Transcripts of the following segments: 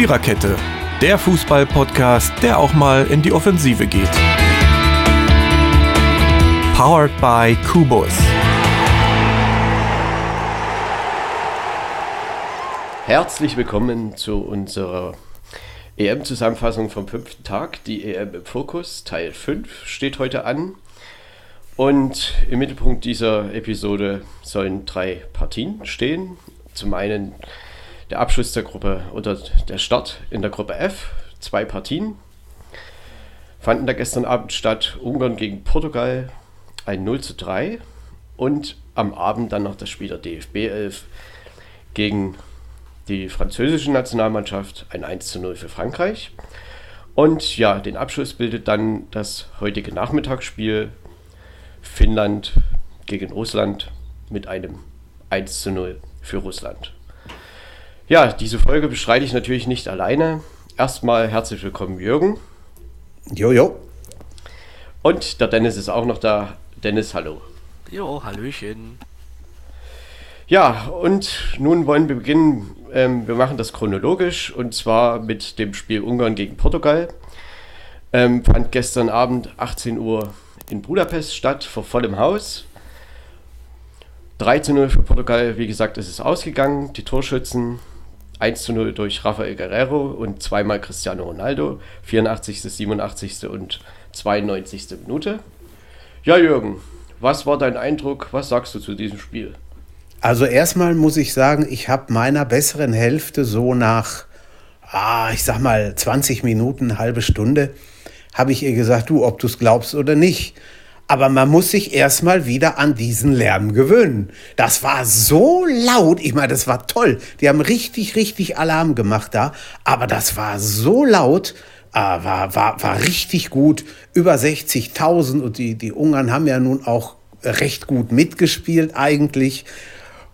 Viererkette, der Fußball-Podcast, der auch mal in die Offensive geht. Powered by Kubus. Herzlich willkommen zu unserer EM-Zusammenfassung vom fünften Tag. Die EM im Fokus, Teil 5, steht heute an. Und im Mittelpunkt dieser Episode sollen drei Partien stehen. Zum einen der Abschluss der Gruppe oder der Start in der Gruppe F. Zwei Partien fanden da gestern Abend statt. Ungarn gegen Portugal ein 0 zu 3 und am Abend dann noch das Spiel der DFB 11 gegen die französische Nationalmannschaft ein 1 zu 0 für Frankreich. Und ja, den Abschluss bildet dann das heutige Nachmittagsspiel Finnland gegen Russland mit einem 1 zu 0 für Russland. Ja, diese Folge bestreite ich natürlich nicht alleine. Erstmal herzlich willkommen, Jürgen. Jojo. Und der Dennis ist auch noch da. Dennis, hallo. Jo, Hallöchen. Ja, und nun wollen wir beginnen. Ähm, wir machen das chronologisch und zwar mit dem Spiel Ungarn gegen Portugal. Ähm, fand gestern Abend 18 Uhr in Budapest statt, vor vollem Haus. 3 zu 0 für Portugal, wie gesagt, ist es ausgegangen. Die Torschützen 1 zu 0 durch Rafael Guerrero und zweimal Cristiano Ronaldo, 84., 87. und 92. Minute. Ja, Jürgen, was war dein Eindruck? Was sagst du zu diesem Spiel? Also erstmal muss ich sagen, ich habe meiner besseren Hälfte so nach, ah, ich sag mal 20 Minuten, halbe Stunde, habe ich ihr gesagt, du, ob du es glaubst oder nicht. Aber man muss sich erstmal wieder an diesen Lärm gewöhnen. Das war so laut. Ich meine, das war toll. Die haben richtig, richtig Alarm gemacht da. Aber das war so laut. Äh, war, war, war richtig gut. Über 60.000. Und die, die Ungarn haben ja nun auch recht gut mitgespielt eigentlich.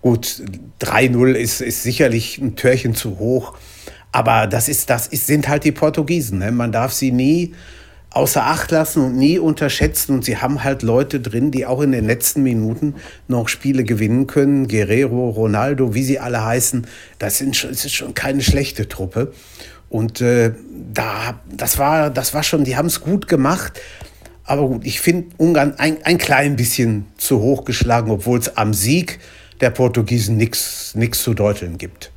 Gut, 3-0 ist, ist sicherlich ein Törchen zu hoch. Aber das, ist, das ist, sind halt die Portugiesen. Ne? Man darf sie nie außer Acht lassen und nie unterschätzen. Und sie haben halt Leute drin, die auch in den letzten Minuten noch Spiele gewinnen können. Guerrero, Ronaldo, wie sie alle heißen. Das, sind schon, das ist schon keine schlechte Truppe. Und äh, da, das, war, das war schon, die haben es gut gemacht. Aber gut, ich finde Ungarn ein, ein klein bisschen zu hoch geschlagen, obwohl es am Sieg der Portugiesen nichts zu deuteln gibt.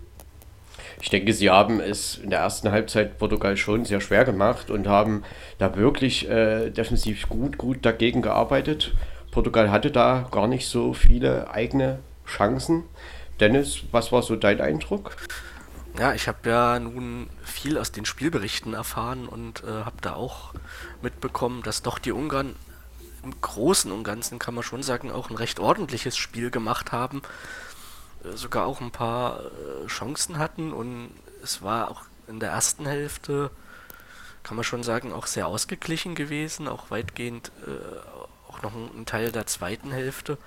Ich denke, sie haben es in der ersten Halbzeit Portugal schon sehr schwer gemacht und haben da wirklich äh, defensiv gut, gut dagegen gearbeitet. Portugal hatte da gar nicht so viele eigene Chancen. Dennis, was war so dein Eindruck? Ja, ich habe ja nun viel aus den Spielberichten erfahren und äh, habe da auch mitbekommen, dass doch die Ungarn im Großen und Ganzen, kann man schon sagen, auch ein recht ordentliches Spiel gemacht haben sogar auch ein paar äh, Chancen hatten und es war auch in der ersten Hälfte, kann man schon sagen, auch sehr ausgeglichen gewesen, auch weitgehend äh, auch noch ein, ein, Teil der zweiten Hälfte.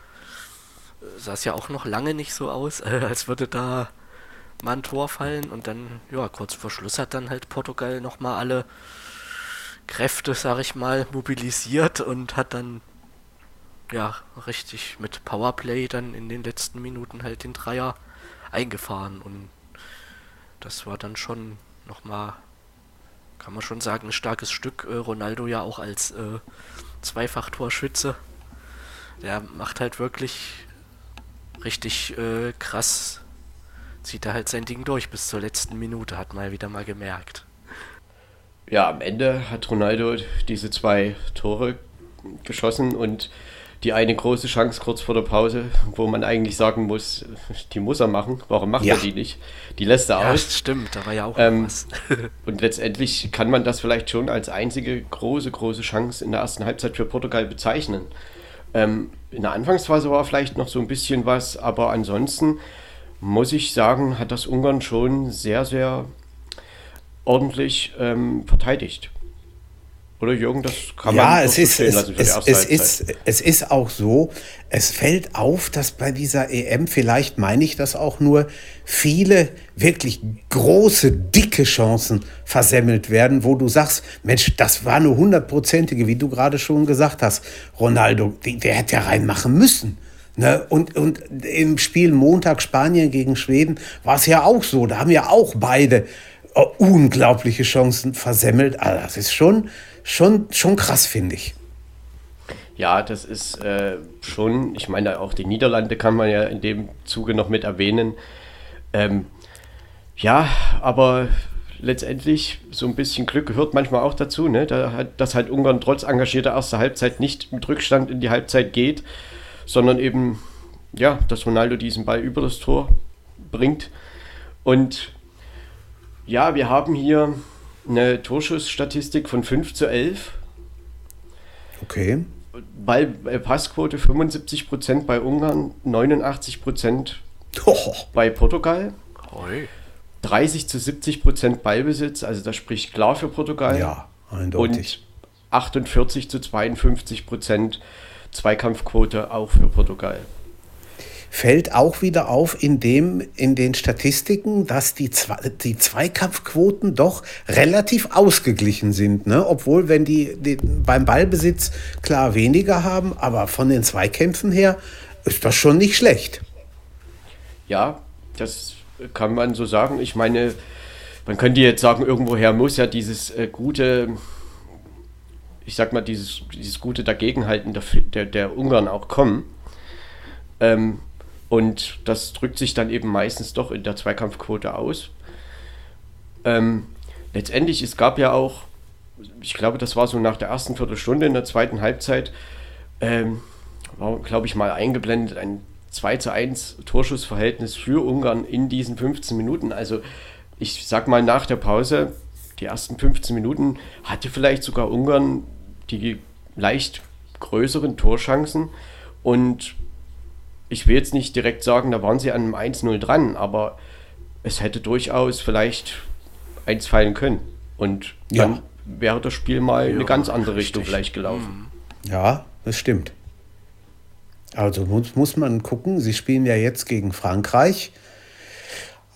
Äh, sah es ja auch noch lange nicht so aus, äh, als würde da mal ein Tor fallen und dann, ja, kurz vor Schluss hat dann halt Portugal nochmal alle Kräfte, sag ich mal, mobilisiert und hat dann ja, richtig mit Powerplay dann in den letzten Minuten halt den Dreier eingefahren und das war dann schon nochmal, kann man schon sagen, ein starkes Stück. Äh, Ronaldo ja auch als äh, Zweifach-Torschütze. Der macht halt wirklich richtig äh, krass, zieht er halt sein Ding durch bis zur letzten Minute, hat man ja wieder mal gemerkt. Ja, am Ende hat Ronaldo diese zwei Tore geschossen und die eine große Chance kurz vor der Pause, wo man eigentlich sagen muss, die muss er machen. Warum macht ja. er die nicht? Die lässt er ja, aus. Stimmt, da war ja auch ähm, was. und letztendlich kann man das vielleicht schon als einzige große, große Chance in der ersten Halbzeit für Portugal bezeichnen. Ähm, in der Anfangsphase war vielleicht noch so ein bisschen was, aber ansonsten muss ich sagen, hat das Ungarn schon sehr, sehr ordentlich ähm, verteidigt. Oder Jürgen, das kann ja, man es ist, es, für es, es ist, es ist auch so, es fällt auf, dass bei dieser EM, vielleicht meine ich das auch nur, viele wirklich große, dicke Chancen versemmelt werden, wo du sagst, Mensch, das war eine hundertprozentige, wie du gerade schon gesagt hast, Ronaldo, der hätte ja reinmachen müssen. Ne? Und, und im Spiel Montag Spanien gegen Schweden war es ja auch so, da haben ja auch beide oh, unglaubliche Chancen versemmelt. Also das ist schon, schon, schon krass, finde ich. Ja, das ist äh, schon, ich meine, auch die Niederlande kann man ja in dem Zuge noch mit erwähnen. Ähm, ja, aber letztendlich so ein bisschen Glück gehört manchmal auch dazu, ne? Da dass halt Ungarn trotz engagierter erster Halbzeit nicht mit Rückstand in die Halbzeit geht, sondern eben, ja, dass Ronaldo diesen Ball über das Tor bringt. Und ja, wir haben hier eine Torschussstatistik von 5 zu 11. Okay. Ball, äh, Passquote 75% bei Ungarn, 89% oh. bei Portugal. Oi. 30 zu 70 Prozent Ballbesitz, also das spricht klar für Portugal. Ja, eindeutig. Und 48 zu 52 Prozent Zweikampfquote auch für Portugal. Fällt auch wieder auf in, dem, in den Statistiken, dass die, die Zweikampfquoten doch relativ ausgeglichen sind. Ne? Obwohl, wenn die, die beim Ballbesitz klar weniger haben, aber von den Zweikämpfen her ist das schon nicht schlecht. Ja, das kann man so sagen. Ich meine, man könnte jetzt sagen, irgendwoher muss ja dieses äh, gute, ich sag mal, dieses, dieses gute Dagegenhalten der, der, der Ungarn auch kommen. Ähm, und das drückt sich dann eben meistens doch in der Zweikampfquote aus. Ähm, letztendlich, es gab ja auch, ich glaube, das war so nach der ersten Viertelstunde in der zweiten Halbzeit, ähm, war, glaube ich, mal eingeblendet, ein 2 zu 1 Torschussverhältnis für Ungarn in diesen 15 Minuten. Also ich sag mal nach der Pause, die ersten 15 Minuten hatte vielleicht sogar Ungarn die leicht größeren Torchancen und ich will jetzt nicht direkt sagen, da waren sie an einem 1-0 dran, aber es hätte durchaus vielleicht eins fallen können. Und dann ja. wäre das Spiel mal ja, eine ganz andere richtig. Richtung vielleicht gelaufen. Ja, das stimmt. Also muss, muss man gucken, sie spielen ja jetzt gegen Frankreich.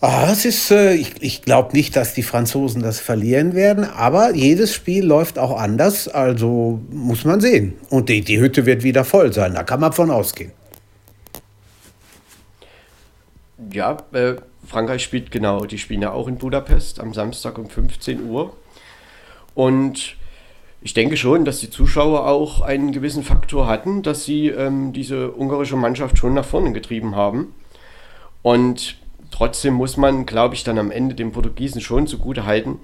Ah, es ist, äh, ich, ich glaube nicht, dass die Franzosen das verlieren werden, aber jedes Spiel läuft auch anders, also muss man sehen. Und die, die Hütte wird wieder voll sein, da kann man von ausgehen. Ja, äh, Frankreich spielt genau, die spielen ja auch in Budapest am Samstag um 15 Uhr. Und ich denke schon, dass die Zuschauer auch einen gewissen Faktor hatten, dass sie ähm, diese ungarische Mannschaft schon nach vorne getrieben haben. Und trotzdem muss man, glaube ich, dann am Ende den Portugiesen schon zugute halten,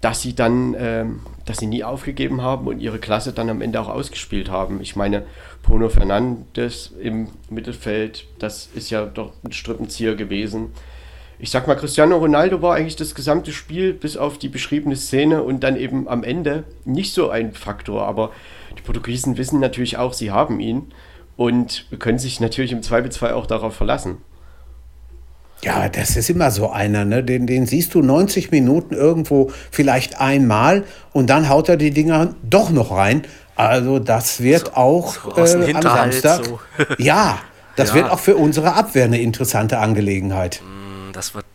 dass sie dann, ähm, dass sie nie aufgegeben haben und ihre Klasse dann am Ende auch ausgespielt haben. Ich meine, Bruno Fernandes im Mittelfeld, das ist ja doch ein Strippenzieher gewesen ich sag mal, Cristiano Ronaldo war eigentlich das gesamte Spiel bis auf die beschriebene Szene und dann eben am Ende nicht so ein Faktor. Aber die Portugiesen wissen natürlich auch, sie haben ihn und können sich natürlich im Zweifelsfall auch darauf verlassen. Ja, das ist immer so einer, ne? Den, den siehst du 90 Minuten irgendwo vielleicht einmal und dann haut er die Dinger doch noch rein. Also das wird so, auch so äh, am Samstag. So. ja, das ja. wird auch für unsere Abwehr eine interessante Angelegenheit. Mhm das wird,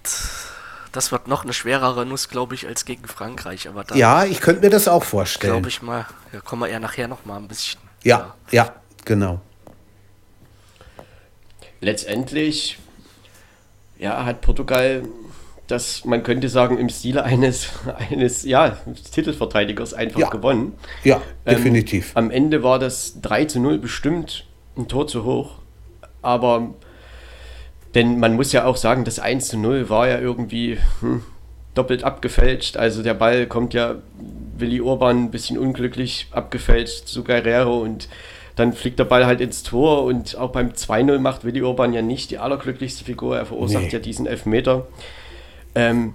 das wird noch eine schwerere Nuss, glaube ich, als gegen Frankreich. Aber da, ja, ich könnte mir das auch vorstellen. Glaube ich mal. Da kommen wir eher nachher noch mal ein bisschen. Ja, ja, ja genau. Letztendlich, ja, hat Portugal das, man könnte sagen, im Stile eines, eines ja, Titelverteidigers einfach ja. gewonnen. Ja, ähm, definitiv. Ähm, am Ende war das 3 zu 0 bestimmt ein Tor zu hoch. Aber denn man muss ja auch sagen, das 1 zu 0 war ja irgendwie hm, doppelt abgefälscht. Also der Ball kommt ja Willi Orban ein bisschen unglücklich abgefälscht zu Guerrero und dann fliegt der Ball halt ins Tor und auch beim 2-0 macht Willi Orban ja nicht die allerglücklichste Figur. Er verursacht nee. ja diesen Elfmeter, ähm,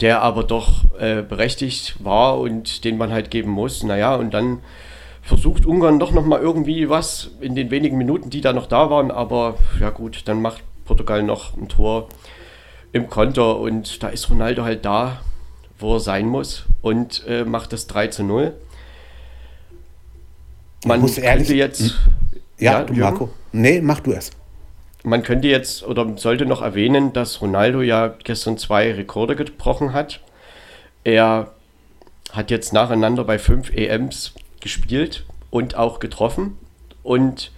der aber doch äh, berechtigt war und den man halt geben muss. Naja, und dann versucht Ungarn doch nochmal irgendwie was in den wenigen Minuten, die da noch da waren. Aber ja gut, dann macht Portugal noch ein Tor im Konter und da ist Ronaldo halt da, wo er sein muss und äh, macht das 3 zu 0. Man muss ehrlich jetzt. Hm? Ja, ja du, Marco. Nee, mach du es. Man könnte jetzt oder sollte noch erwähnen, dass Ronaldo ja gestern zwei Rekorde gebrochen hat. Er hat jetzt nacheinander bei fünf EMs gespielt und auch getroffen und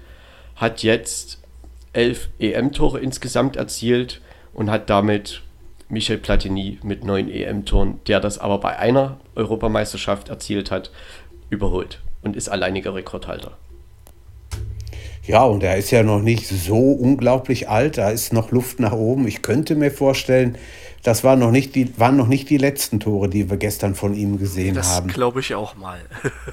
hat jetzt elf EM-Tore insgesamt erzielt und hat damit Michel Platini mit neun EM-Toren, der das aber bei einer Europameisterschaft erzielt hat, überholt und ist alleiniger Rekordhalter. Ja, und er ist ja noch nicht so unglaublich alt, da ist noch Luft nach oben. Ich könnte mir vorstellen, das war noch nicht die, waren noch nicht die letzten Tore, die wir gestern von ihm gesehen das haben. Das glaube ich auch mal.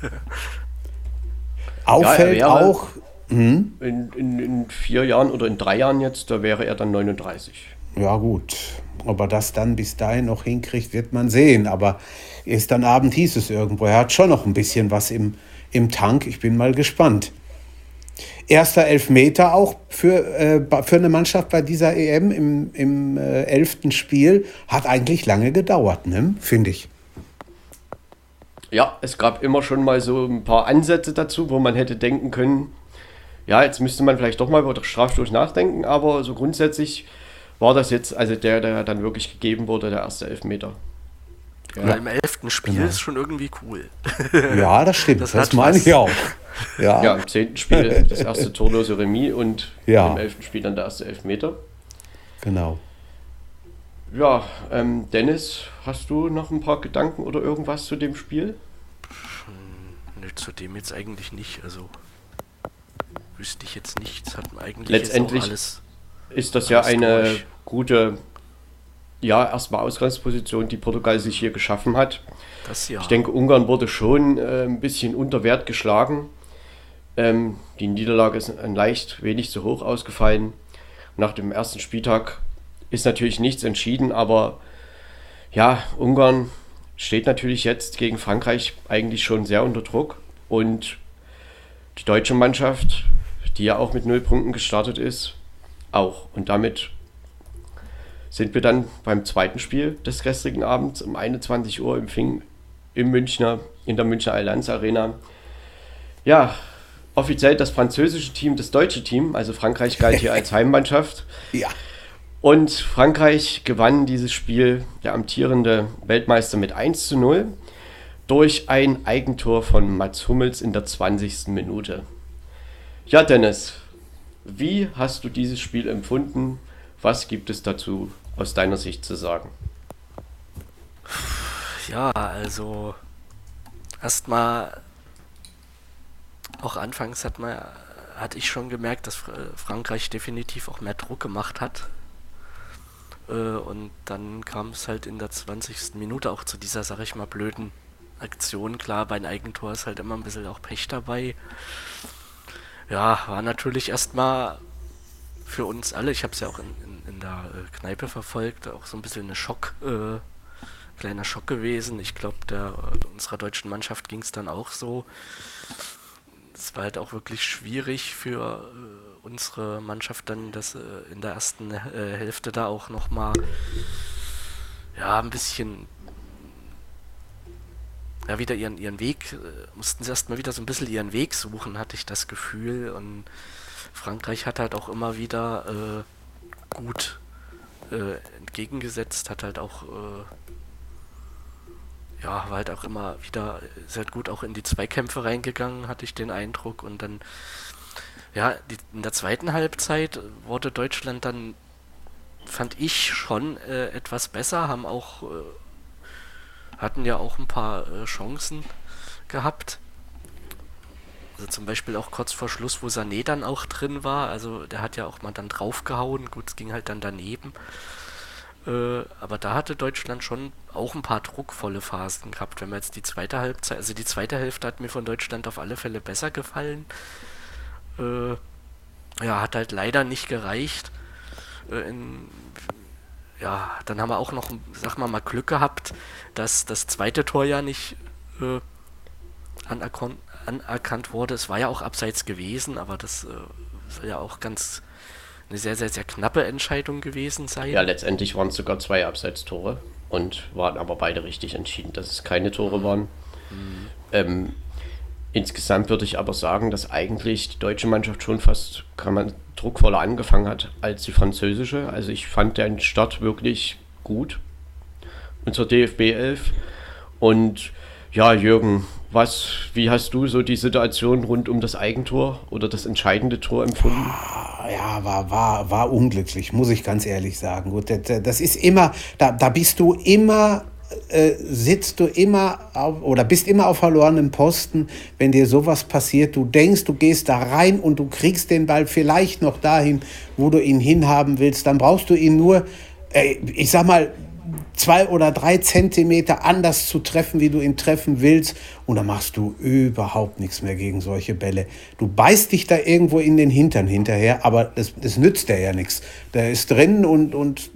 Auffällt ja, auch. Hm? In, in, in, vier Jahren oder in drei Jahren jetzt, da wäre er dann 39. Ja, gut. Ob er das dann bis dahin noch hinkriegt, wird man sehen. Aber gestern Abend hieß es irgendwo, er hat schon noch ein bisschen was im, im Tank. Ich bin mal gespannt. Erster Elfmeter auch für, äh, für eine Mannschaft bei dieser EM im, im äh, elften Spiel hat eigentlich lange gedauert, ne? finde ich. Ja, es gab immer schon mal so ein paar Ansätze dazu, wo man hätte denken können, ja, jetzt müsste man vielleicht doch mal über Strafstoß nachdenken, aber so grundsätzlich war das jetzt, also der, der dann wirklich gegeben wurde, der erste Elfmeter. Ja, im elften Spiel genau. ist schon irgendwie cool. Ja, das stimmt. Das, das meine ich auch. Ja. ja, im zehnten Spiel das erste torlose Remis und ja. im elften Spiel dann der erste Elfmeter. Genau. Ja, ähm, Dennis, hast du noch ein paar Gedanken oder irgendwas zu dem Spiel? Ne, zu dem jetzt eigentlich nicht. Also wüsste ich jetzt nichts. Hat eigentlich Letztendlich alles, ist das ja eine durch. gute, ja, erstmal Ausgangsposition, die Portugal sich hier geschaffen hat. Ja. Ich denke, Ungarn wurde schon äh, ein bisschen unter Wert geschlagen. Ähm, die Niederlage ist ein leicht wenig zu hoch ausgefallen. Nach dem ersten Spieltag ist natürlich nichts entschieden, aber ja, Ungarn steht natürlich jetzt gegen Frankreich eigentlich schon sehr unter Druck und die deutsche Mannschaft, die ja auch mit null Punkten gestartet ist, auch. Und damit sind wir dann beim zweiten Spiel des gestrigen Abends um 21 Uhr im Fing im Münchner, in der Münchner Allianz Arena. Ja, offiziell das französische Team, das deutsche Team, also Frankreich galt hier als Heimmannschaft. Ja. Und Frankreich gewann dieses Spiel, der amtierende Weltmeister, mit 1 zu 0 durch ein Eigentor von Mats Hummels in der 20. Minute. Ja, Dennis, wie hast du dieses Spiel empfunden? Was gibt es dazu aus deiner Sicht zu sagen? Ja, also erstmal auch anfangs hat man, hatte ich schon gemerkt, dass Frankreich definitiv auch mehr Druck gemacht hat. Äh, und dann kam es halt in der 20. Minute auch zu dieser, sag ich mal, blöden Aktion. Klar, bei einem Eigentor ist halt immer ein bisschen auch Pech dabei. Ja, war natürlich erstmal für uns alle, ich habe es ja auch in, in, in der äh, Kneipe verfolgt, auch so ein bisschen eine Schock, äh, kleiner Schock gewesen. Ich glaube, äh, unserer deutschen Mannschaft ging es dann auch so es war halt auch wirklich schwierig für äh, unsere Mannschaft dann das äh, in der ersten äh, Hälfte da auch nochmal ja ein bisschen ja wieder ihren ihren Weg mussten sie erstmal wieder so ein bisschen ihren Weg suchen hatte ich das Gefühl und Frankreich hat halt auch immer wieder gut äh, entgegengesetzt hat halt auch ja, war halt auch immer wieder sehr gut auch in die Zweikämpfe reingegangen, hatte ich den Eindruck. Und dann, ja, die, in der zweiten Halbzeit wurde Deutschland dann, fand ich schon äh, etwas besser, haben auch, äh, hatten ja auch ein paar äh, Chancen gehabt. Also zum Beispiel auch kurz vor Schluss, wo Sané dann auch drin war. Also der hat ja auch mal dann draufgehauen. Gut, es ging halt dann daneben. Äh, aber da hatte Deutschland schon auch ein paar druckvolle Phasen gehabt. Wenn man jetzt die zweite Halbzeit, also die zweite Hälfte hat mir von Deutschland auf alle Fälle besser gefallen. Äh, ja, hat halt leider nicht gereicht. Äh, in, ja, dann haben wir auch noch, sag mal, mal Glück gehabt, dass das zweite Tor ja nicht äh, anerkannt, anerkannt wurde. Es war ja auch abseits gewesen, aber das äh, soll ja auch ganz eine sehr, sehr, sehr knappe Entscheidung gewesen sein. Ja, letztendlich waren es sogar zwei Abseitstore und waren aber beide richtig entschieden, dass es keine Tore waren. Mhm. Ähm, insgesamt würde ich aber sagen, dass eigentlich die deutsche Mannschaft schon fast, kann man, druckvoller angefangen hat als die französische. Also ich fand den Start wirklich gut. Unser DFB 11. Und ja, Jürgen Was, wie hast du so die Situation rund um das Eigentor oder das entscheidende Tor empfunden? Ja, war, war, war unglücklich, muss ich ganz ehrlich sagen. Gut, das ist immer, da, da bist du immer äh, sitzt du immer auf, oder bist immer auf verlorenem Posten, wenn dir sowas passiert. Du denkst, du gehst da rein und du kriegst den Ball vielleicht noch dahin, wo du ihn hinhaben willst. Dann brauchst du ihn nur, äh, ich sag mal, zwei oder drei Zentimeter anders zu treffen, wie du ihn treffen willst. Und dann machst du überhaupt nichts mehr gegen solche Bälle. Du beißt dich da irgendwo in den Hintern hinterher, aber das, das nützt dir ja nichts. Der ist drin und, und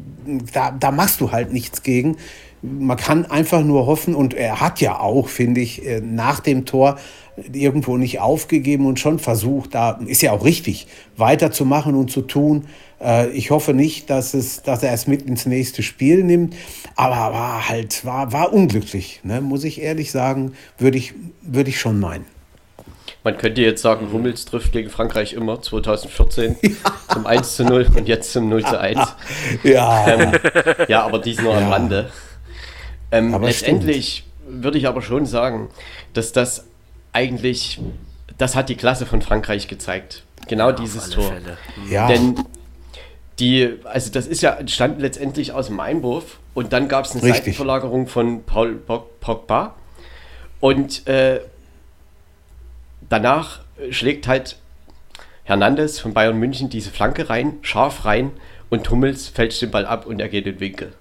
da, da machst du halt nichts gegen man kann einfach nur hoffen, und er hat ja auch, finde ich, äh, nach dem Tor irgendwo nicht aufgegeben und schon versucht, da ist ja auch richtig, weiterzumachen und zu tun. Äh, ich hoffe nicht, dass, es, dass er es mit ins nächste Spiel nimmt, aber war halt, war, war unglücklich, ne? muss ich ehrlich sagen, würde ich, würde ich schon meinen. Man könnte jetzt sagen, Hummels trifft gegen Frankreich immer 2014 ja. zum 1 zu 0 und jetzt zum 0 zu 1. Ja, ähm, ja aber dies nur ja. am Rande. Ähm, letztendlich würde ich aber schon sagen, dass das eigentlich, das hat die Klasse von Frankreich gezeigt. Genau ja, dieses Tor. Fälle. Ja. Denn die, also das ist ja entstanden letztendlich aus dem Einwurf und dann gab es eine Richtig. Seitenverlagerung von Paul Pogba und äh, danach schlägt halt Hernandez von Bayern München diese Flanke rein, scharf rein und Hummels fälscht den Ball ab und er geht in den Winkel.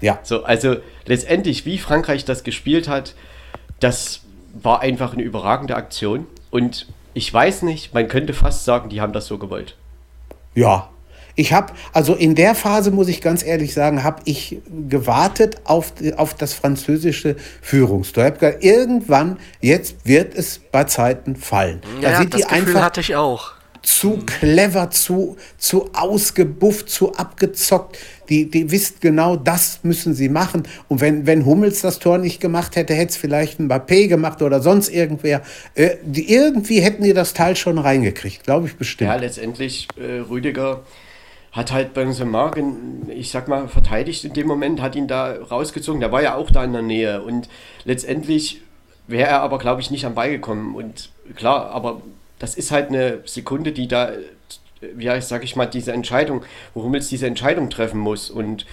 Ja. So, also letztendlich, wie Frankreich das gespielt hat, das war einfach eine überragende Aktion. Und ich weiß nicht, man könnte fast sagen, die haben das so gewollt. Ja. Ich habe, also in der Phase muss ich ganz ehrlich sagen, habe ich gewartet auf, auf das französische Führungstor. Ich habe gesagt, irgendwann, jetzt wird es bei Zeiten fallen. Ja, da sind das die Gefühl einfach, hatte ich auch zu clever, zu, zu ausgebufft, zu abgezockt. Die, die wissen genau, das müssen sie machen. Und wenn, wenn Hummels das Tor nicht gemacht hätte, hätte es vielleicht ein Mbappé gemacht oder sonst irgendwer. Äh, die, irgendwie hätten die das Teil schon reingekriegt, glaube ich bestimmt. Ja, letztendlich, äh, Rüdiger hat halt Benzema, ich sag mal, verteidigt in dem Moment, hat ihn da rausgezogen. Der war ja auch da in der Nähe. Und letztendlich wäre er aber, glaube ich, nicht am Ball gekommen. Und klar, aber das ist halt eine Sekunde, die da, ja, sag ich mal, diese Entscheidung, wo Hummels diese Entscheidung treffen muss. Und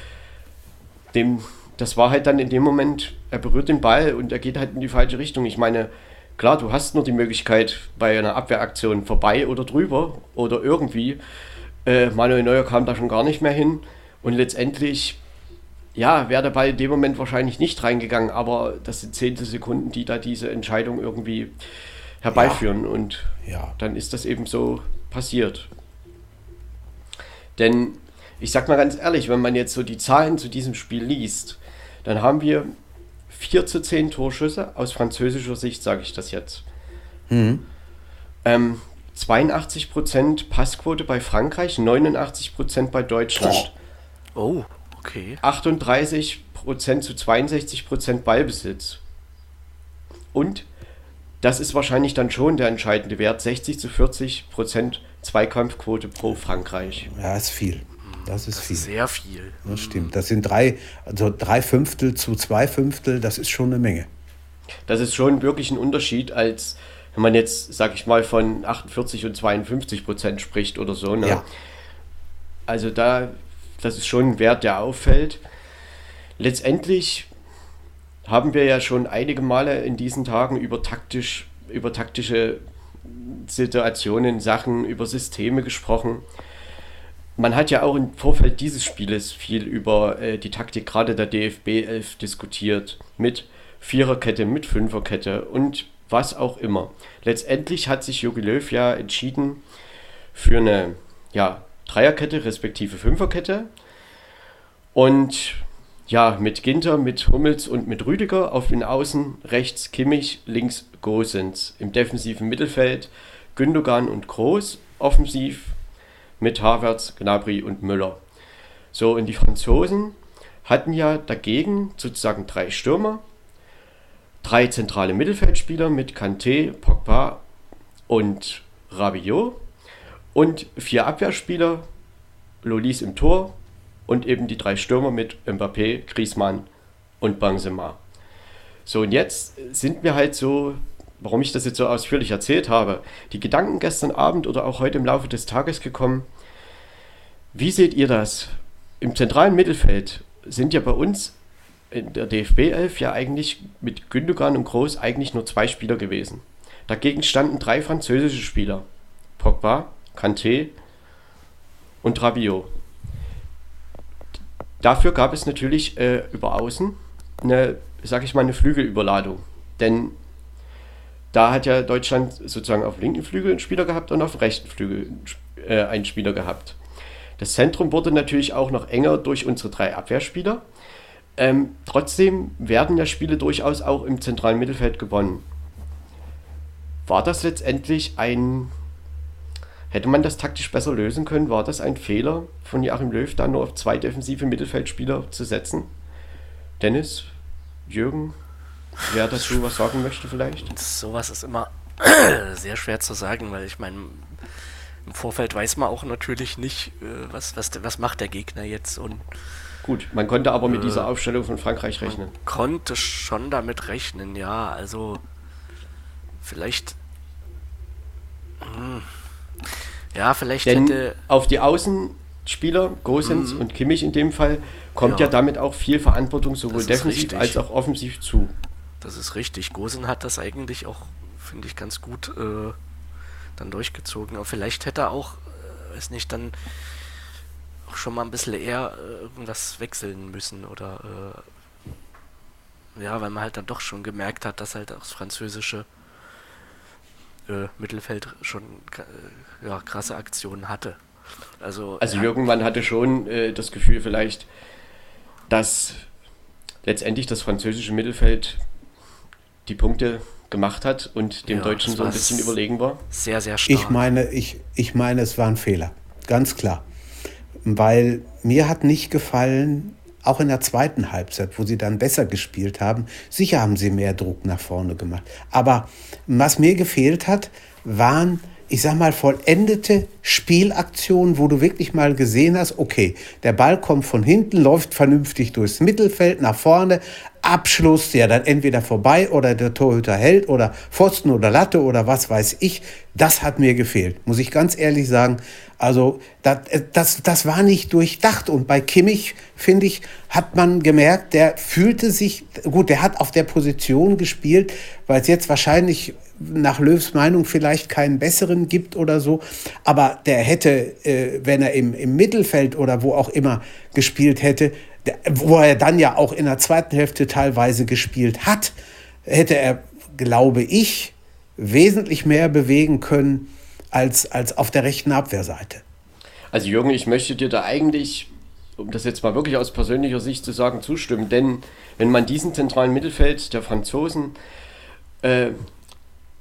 dem, das war halt dann in dem Moment, er berührt den Ball und er geht halt in die falsche Richtung. Ich meine, klar, du hast nur die Möglichkeit bei einer Abwehraktion vorbei oder drüber oder irgendwie. Äh, Manuel Neuer kam da schon gar nicht mehr hin. Und letztendlich, ja, wäre der Ball in dem Moment wahrscheinlich nicht reingegangen, aber das sind zehnte Sekunden, die da diese Entscheidung irgendwie herbeiführen. Ja. Und ja. dann ist das eben so passiert. Denn ich sag mal ganz ehrlich, wenn man jetzt so die Zahlen zu diesem Spiel liest, dann haben wir 4 zu 10 Torschüsse aus französischer Sicht, sage ich das jetzt. Mhm. Ähm, 82% Passquote bei Frankreich, 89% bei Deutschland. Oh, okay. 38% zu 62% Ballbesitz. Und das ist wahrscheinlich dann schon der entscheidende Wert. 60 zu 40 Prozent Zweikampfquote pro Frankreich. Ja, ist viel. Das ist das viel. Ist sehr viel. Das stimmt. Das sind drei, also drei Fünftel zu zwei Fünftel, das ist schon eine Menge. Das ist schon wirklich ein Unterschied, als wenn man jetzt, sag ich mal, von 48 und 52 Prozent spricht oder so. Ne? Ja. Also da, das ist schon ein Wert, der auffällt. Letztendlich haben wir ja schon einige Male in diesen Tagen über taktisch, über taktische Situationen, Sachen, über Systeme gesprochen. Man hat ja auch im Vorfeld dieses Spieles viel über äh, die Taktik gerade der DFB 11 diskutiert. Mit Viererkette, mit Fünferkette und was auch immer. Letztendlich hat sich Jogi Löw ja entschieden für eine ja, Dreierkette respektive Fünferkette. Und ja, mit Ginter, mit Hummels und mit Rüdiger auf den Außen, rechts Kimmich, links Gosens. Im defensiven Mittelfeld Gündogan und Groß, offensiv mit Havertz, Gnabry und Müller. So, und die Franzosen hatten ja dagegen sozusagen drei Stürmer, drei zentrale Mittelfeldspieler mit Kanté, Pogba und Rabiot und vier Abwehrspieler, Lolis im Tor, und eben die drei Stürmer mit Mbappé, Griezmann und Benzema. So, und jetzt sind wir halt so warum ich das jetzt so ausführlich erzählt habe. Die Gedanken gestern Abend oder auch heute im Laufe des Tages gekommen. Wie seht ihr das? Im zentralen Mittelfeld sind ja bei uns in der DFB 11 ja eigentlich mit Gündogan und Groß eigentlich nur zwei Spieler gewesen. Dagegen standen drei französische Spieler. Pogba, Kanté und Rabiot. Dafür gab es natürlich äh, über Außen eine, sag ich mal, eine Flügelüberladung. Denn da hat ja Deutschland sozusagen auf linken Flügel einen Spieler gehabt und auf rechten Flügel äh, einen Spieler gehabt. Das Zentrum wurde natürlich auch noch enger durch unsere drei Abwehrspieler. Ähm, trotzdem werden ja Spiele durchaus auch im zentralen Mittelfeld gewonnen. War das letztendlich ein. Hätte man das taktisch besser lösen können? War das ein Fehler von Joachim Löw, da nur auf zwei defensive Mittelfeldspieler zu setzen? Dennis, Jürgen, wer dazu was sagen möchte vielleicht? Sowas ist immer sehr schwer zu sagen, weil ich meine, im Vorfeld weiß man auch natürlich nicht, äh, was, was, was macht der Gegner jetzt und Gut, man konnte aber mit äh, dieser Aufstellung von Frankreich rechnen. Man konnte schon damit rechnen, ja. Also vielleicht. Hm, ja, vielleicht Denn hätte. Auf die Außenspieler, Gosens mhm. und Kimmich in dem Fall, kommt ja, ja damit auch viel Verantwortung sowohl defensiv richtig. als auch offensiv zu. Das ist richtig. Gosen hat das eigentlich auch, finde ich, ganz gut äh, dann durchgezogen. Aber vielleicht hätte er auch, äh, weiß nicht, dann schon mal ein bisschen eher äh, irgendwas wechseln müssen oder äh, ja, weil man halt dann doch schon gemerkt hat, dass halt auch das französische äh, Mittelfeld schon äh, ja, krasse Aktionen hatte. Also, also irgendwann hatte schon äh, das Gefühl vielleicht, dass letztendlich das französische Mittelfeld die Punkte gemacht hat und dem ja, Deutschen so ein bisschen überlegen war. Sehr, sehr stark. Ich meine, ich, ich meine, es war ein Fehler. Ganz klar weil mir hat nicht gefallen, auch in der zweiten Halbzeit, wo sie dann besser gespielt haben, sicher haben sie mehr Druck nach vorne gemacht. Aber was mir gefehlt hat, waren, ich sag mal, vollendete Spielaktionen, wo du wirklich mal gesehen hast, okay, der Ball kommt von hinten, läuft vernünftig durchs Mittelfeld nach vorne, Abschluss, ja dann entweder vorbei oder der Torhüter hält oder Pfosten oder Latte oder was weiß ich. Das hat mir gefehlt, muss ich ganz ehrlich sagen. Also das, das, das war nicht durchdacht. Und bei Kimmich, finde ich, hat man gemerkt, der fühlte sich, gut, der hat auf der Position gespielt, weil es jetzt wahrscheinlich nach Löws Meinung vielleicht keinen besseren gibt oder so. Aber der hätte, äh, wenn er im, im Mittelfeld oder wo auch immer gespielt hätte, wo er dann ja auch in der zweiten Hälfte teilweise gespielt hat, hätte er, glaube ich, wesentlich mehr bewegen können als, als auf der rechten Abwehrseite. Also Jürgen, ich möchte dir da eigentlich, um das jetzt mal wirklich aus persönlicher Sicht zu sagen, zustimmen. Denn wenn man diesen zentralen Mittelfeld der Franzosen, äh,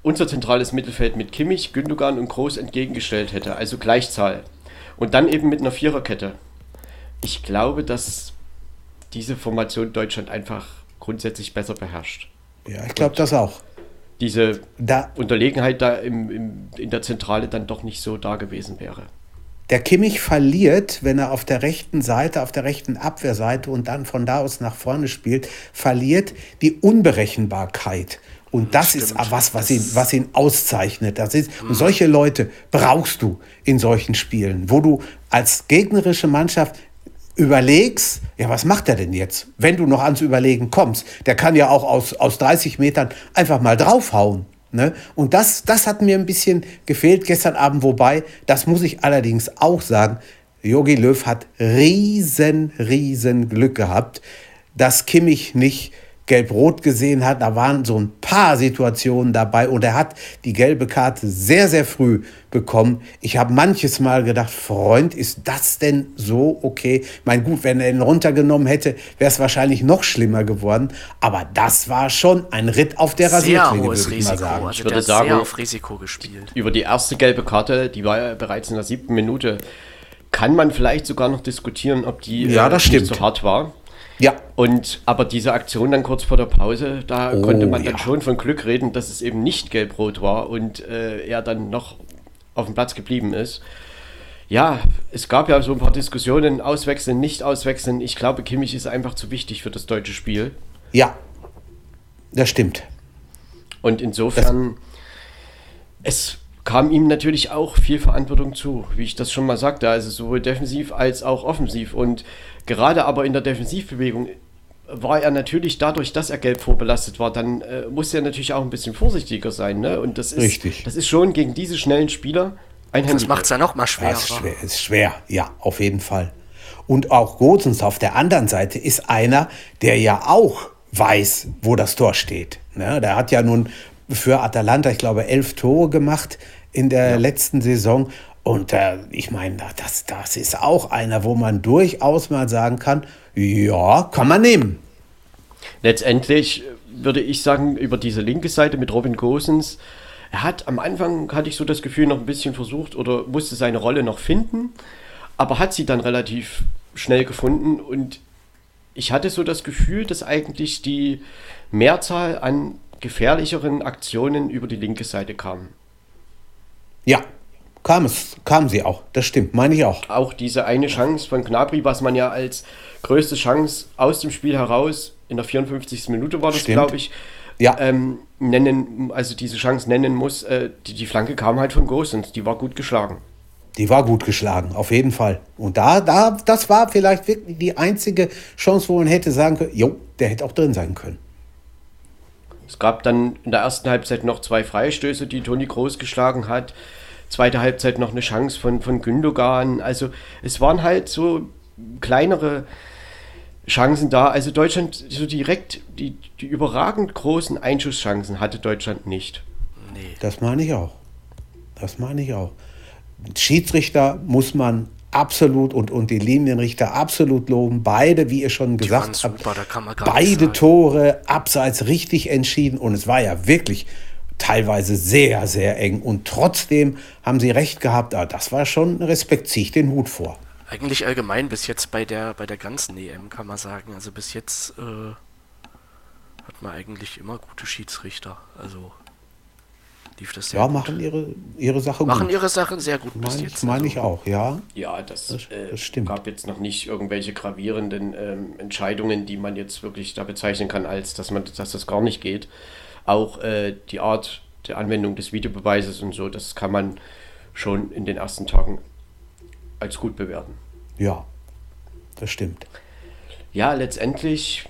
unser zentrales Mittelfeld mit Kimmich, Gündogan und Groß entgegengestellt hätte, also Gleichzahl, und dann eben mit einer Viererkette, ich glaube, dass diese Formation Deutschland einfach grundsätzlich besser beherrscht. Ja, ich glaube das auch. Diese da, Unterlegenheit da im, im, in der Zentrale dann doch nicht so da gewesen wäre. Der Kimmich verliert, wenn er auf der rechten Seite, auf der rechten Abwehrseite und dann von da aus nach vorne spielt, verliert die Unberechenbarkeit. Und das Stimmt. ist was, was ihn, was ihn auszeichnet. Das ist, und solche Leute brauchst du in solchen Spielen, wo du als gegnerische Mannschaft überlegst, ja, was macht er denn jetzt, wenn du noch ans Überlegen kommst? Der kann ja auch aus, aus 30 Metern einfach mal draufhauen. Ne? Und das, das hat mir ein bisschen gefehlt gestern Abend, wobei, das muss ich allerdings auch sagen, Jogi Löw hat riesen, riesen Glück gehabt, dass Kimmich nicht Gelb-Rot gesehen hat. Da waren so ein paar Situationen dabei und er hat die gelbe Karte sehr, sehr früh bekommen. Ich habe manches Mal gedacht, Freund, ist das denn so okay? Mein gut, wenn er ihn runtergenommen hätte, wäre es wahrscheinlich noch schlimmer geworden. Aber das war schon ein Ritt auf der Rasierklinge, würde ich Risiko. mal sagen. Also ich würde sagen, sehr auf Risiko gespielt. Über die erste gelbe Karte, die war ja bereits in der siebten Minute, kann man vielleicht sogar noch diskutieren, ob die ja, das äh, nicht so hart war. Ja. Und aber diese Aktion dann kurz vor der Pause, da oh, konnte man dann schon von Glück reden, dass es eben nicht gelb-rot war und äh, er dann noch auf dem Platz geblieben ist. Ja, es gab ja so ein paar Diskussionen, auswechseln, nicht auswechseln. Ich glaube, Kimmich ist einfach zu wichtig für das deutsche Spiel. Ja, das stimmt. Und insofern, es kam ihm natürlich auch viel Verantwortung zu, wie ich das schon mal sagte, also sowohl defensiv als auch offensiv. Und gerade aber in der Defensivbewegung war er natürlich dadurch, dass er gelb vorbelastet war, dann äh, musste er natürlich auch ein bisschen vorsichtiger sein. Ne? Und das ist, Richtig. das ist schon gegen diese schnellen Spieler ein Das macht es ja noch mal schwerer. Ja, ist schwer, ist schwer, ja, auf jeden Fall. Und auch Gosens auf der anderen Seite ist einer, der ja auch weiß, wo das Tor steht. Ne? Der hat ja nun für Atalanta, ich glaube, elf Tore gemacht in der letzten Saison. Und äh, ich meine, das, das ist auch einer, wo man durchaus mal sagen kann, ja, kann man nehmen. Letztendlich würde ich sagen, über diese linke Seite mit Robin Gosens, er hat am Anfang, hatte ich so das Gefühl, noch ein bisschen versucht oder musste seine Rolle noch finden, aber hat sie dann relativ schnell gefunden und ich hatte so das Gefühl, dass eigentlich die Mehrzahl an gefährlicheren Aktionen über die linke Seite kam. Ja, kam es, kam sie auch. Das stimmt, meine ich auch. Auch diese eine Chance von Gnabry, was man ja als größte Chance aus dem Spiel heraus in der 54. Minute war das, glaube ich, Ja. ähm, nennen, also diese Chance nennen muss. Äh, die, die Flanke kam halt von Gosens, die war gut geschlagen. Die war gut geschlagen, auf jeden Fall. Und da, da, das war vielleicht wirklich die einzige Chance, wo man hätte sagen können, jo, der hätte auch drin sein können. Es gab dann in der ersten Halbzeit noch zwei Freistöße, die Toni Groß geschlagen hat. Zweite Halbzeit noch eine Chance von, von Gündogan. Also es waren halt so kleinere Chancen da. Also Deutschland, so direkt, die, die überragend großen Einschusschancen hatte Deutschland nicht. Nee. Das meine ich auch. Das meine ich auch. Schiedsrichter muss man absolut und, und die Linienrichter absolut loben. Beide, wie ihr schon waren gesagt habt, super, beide. Tore abseits richtig entschieden und es war ja wirklich teilweise sehr, sehr eng und trotzdem haben sie recht gehabt. Ah, das war schon Respekt, ziehe ich den Hut vor. Eigentlich allgemein bis jetzt bei der bei der ganzen EM kann man sagen. Also bis jetzt äh, hat man eigentlich immer gute Schiedsrichter. Also lief das sehr Ja, gut. machen ihre, ihre Sache machen gut. ihre Sachen sehr gut bis Meine ich, jetzt. meine also. ich auch, ja. Ja, das, Das- äh, das stimmt. gab jetzt noch nicht irgendwelche gravierenden ähm, Entscheidungen, die man jetzt wirklich da bezeichnen kann, als dass man, dass das gar nicht geht. Auch äh, die Art der Anwendung des Videobeweises und so, das kann man schon in den ersten Tagen als gut bewerten. Ja, das stimmt. Ja, letztendlich,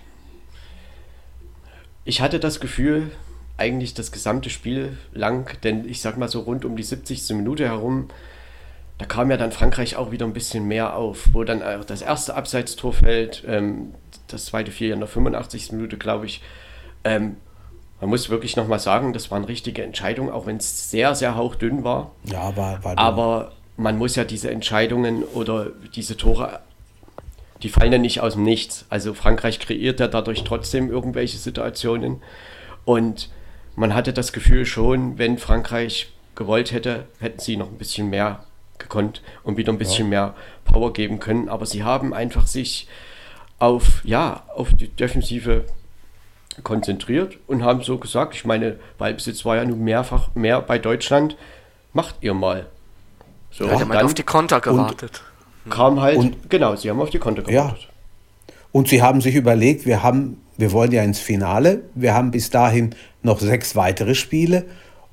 ich hatte das Gefühl, eigentlich das gesamte Spiel lang, denn ich sag mal so rund um die 70. Minute herum, da kam ja dann Frankreich auch wieder ein bisschen mehr auf, wo dann auch das erste Abseitstor fällt, ähm, das zweite fiel ja in der 85. Minute, glaube ich. Ähm, man muss wirklich nochmal sagen, das waren richtige Entscheidungen, auch wenn es sehr, sehr hauchdünn war. Ja, war, war Aber man muss ja diese Entscheidungen oder diese Tore, die fallen ja nicht aus dem Nichts. Also Frankreich kreiert ja dadurch trotzdem irgendwelche Situationen. Und man hatte das Gefühl schon, wenn Frankreich gewollt hätte, hätten sie noch ein bisschen mehr gekonnt und wieder ein bisschen mehr Power geben können. Aber sie haben einfach sich auf, ja, auf die Defensive konzentriert und haben so gesagt, ich meine, Ballbesitz war ja nun mehrfach mehr bei Deutschland, macht ihr mal. So, ja dann auf die Konter gewartet. kam halt, Und- genau, sie haben auf die Konter Ja. gewartet. Und sie haben sich überlegt, wir haben, wir wollen ja ins Finale, wir haben bis dahin noch sechs weitere Spiele.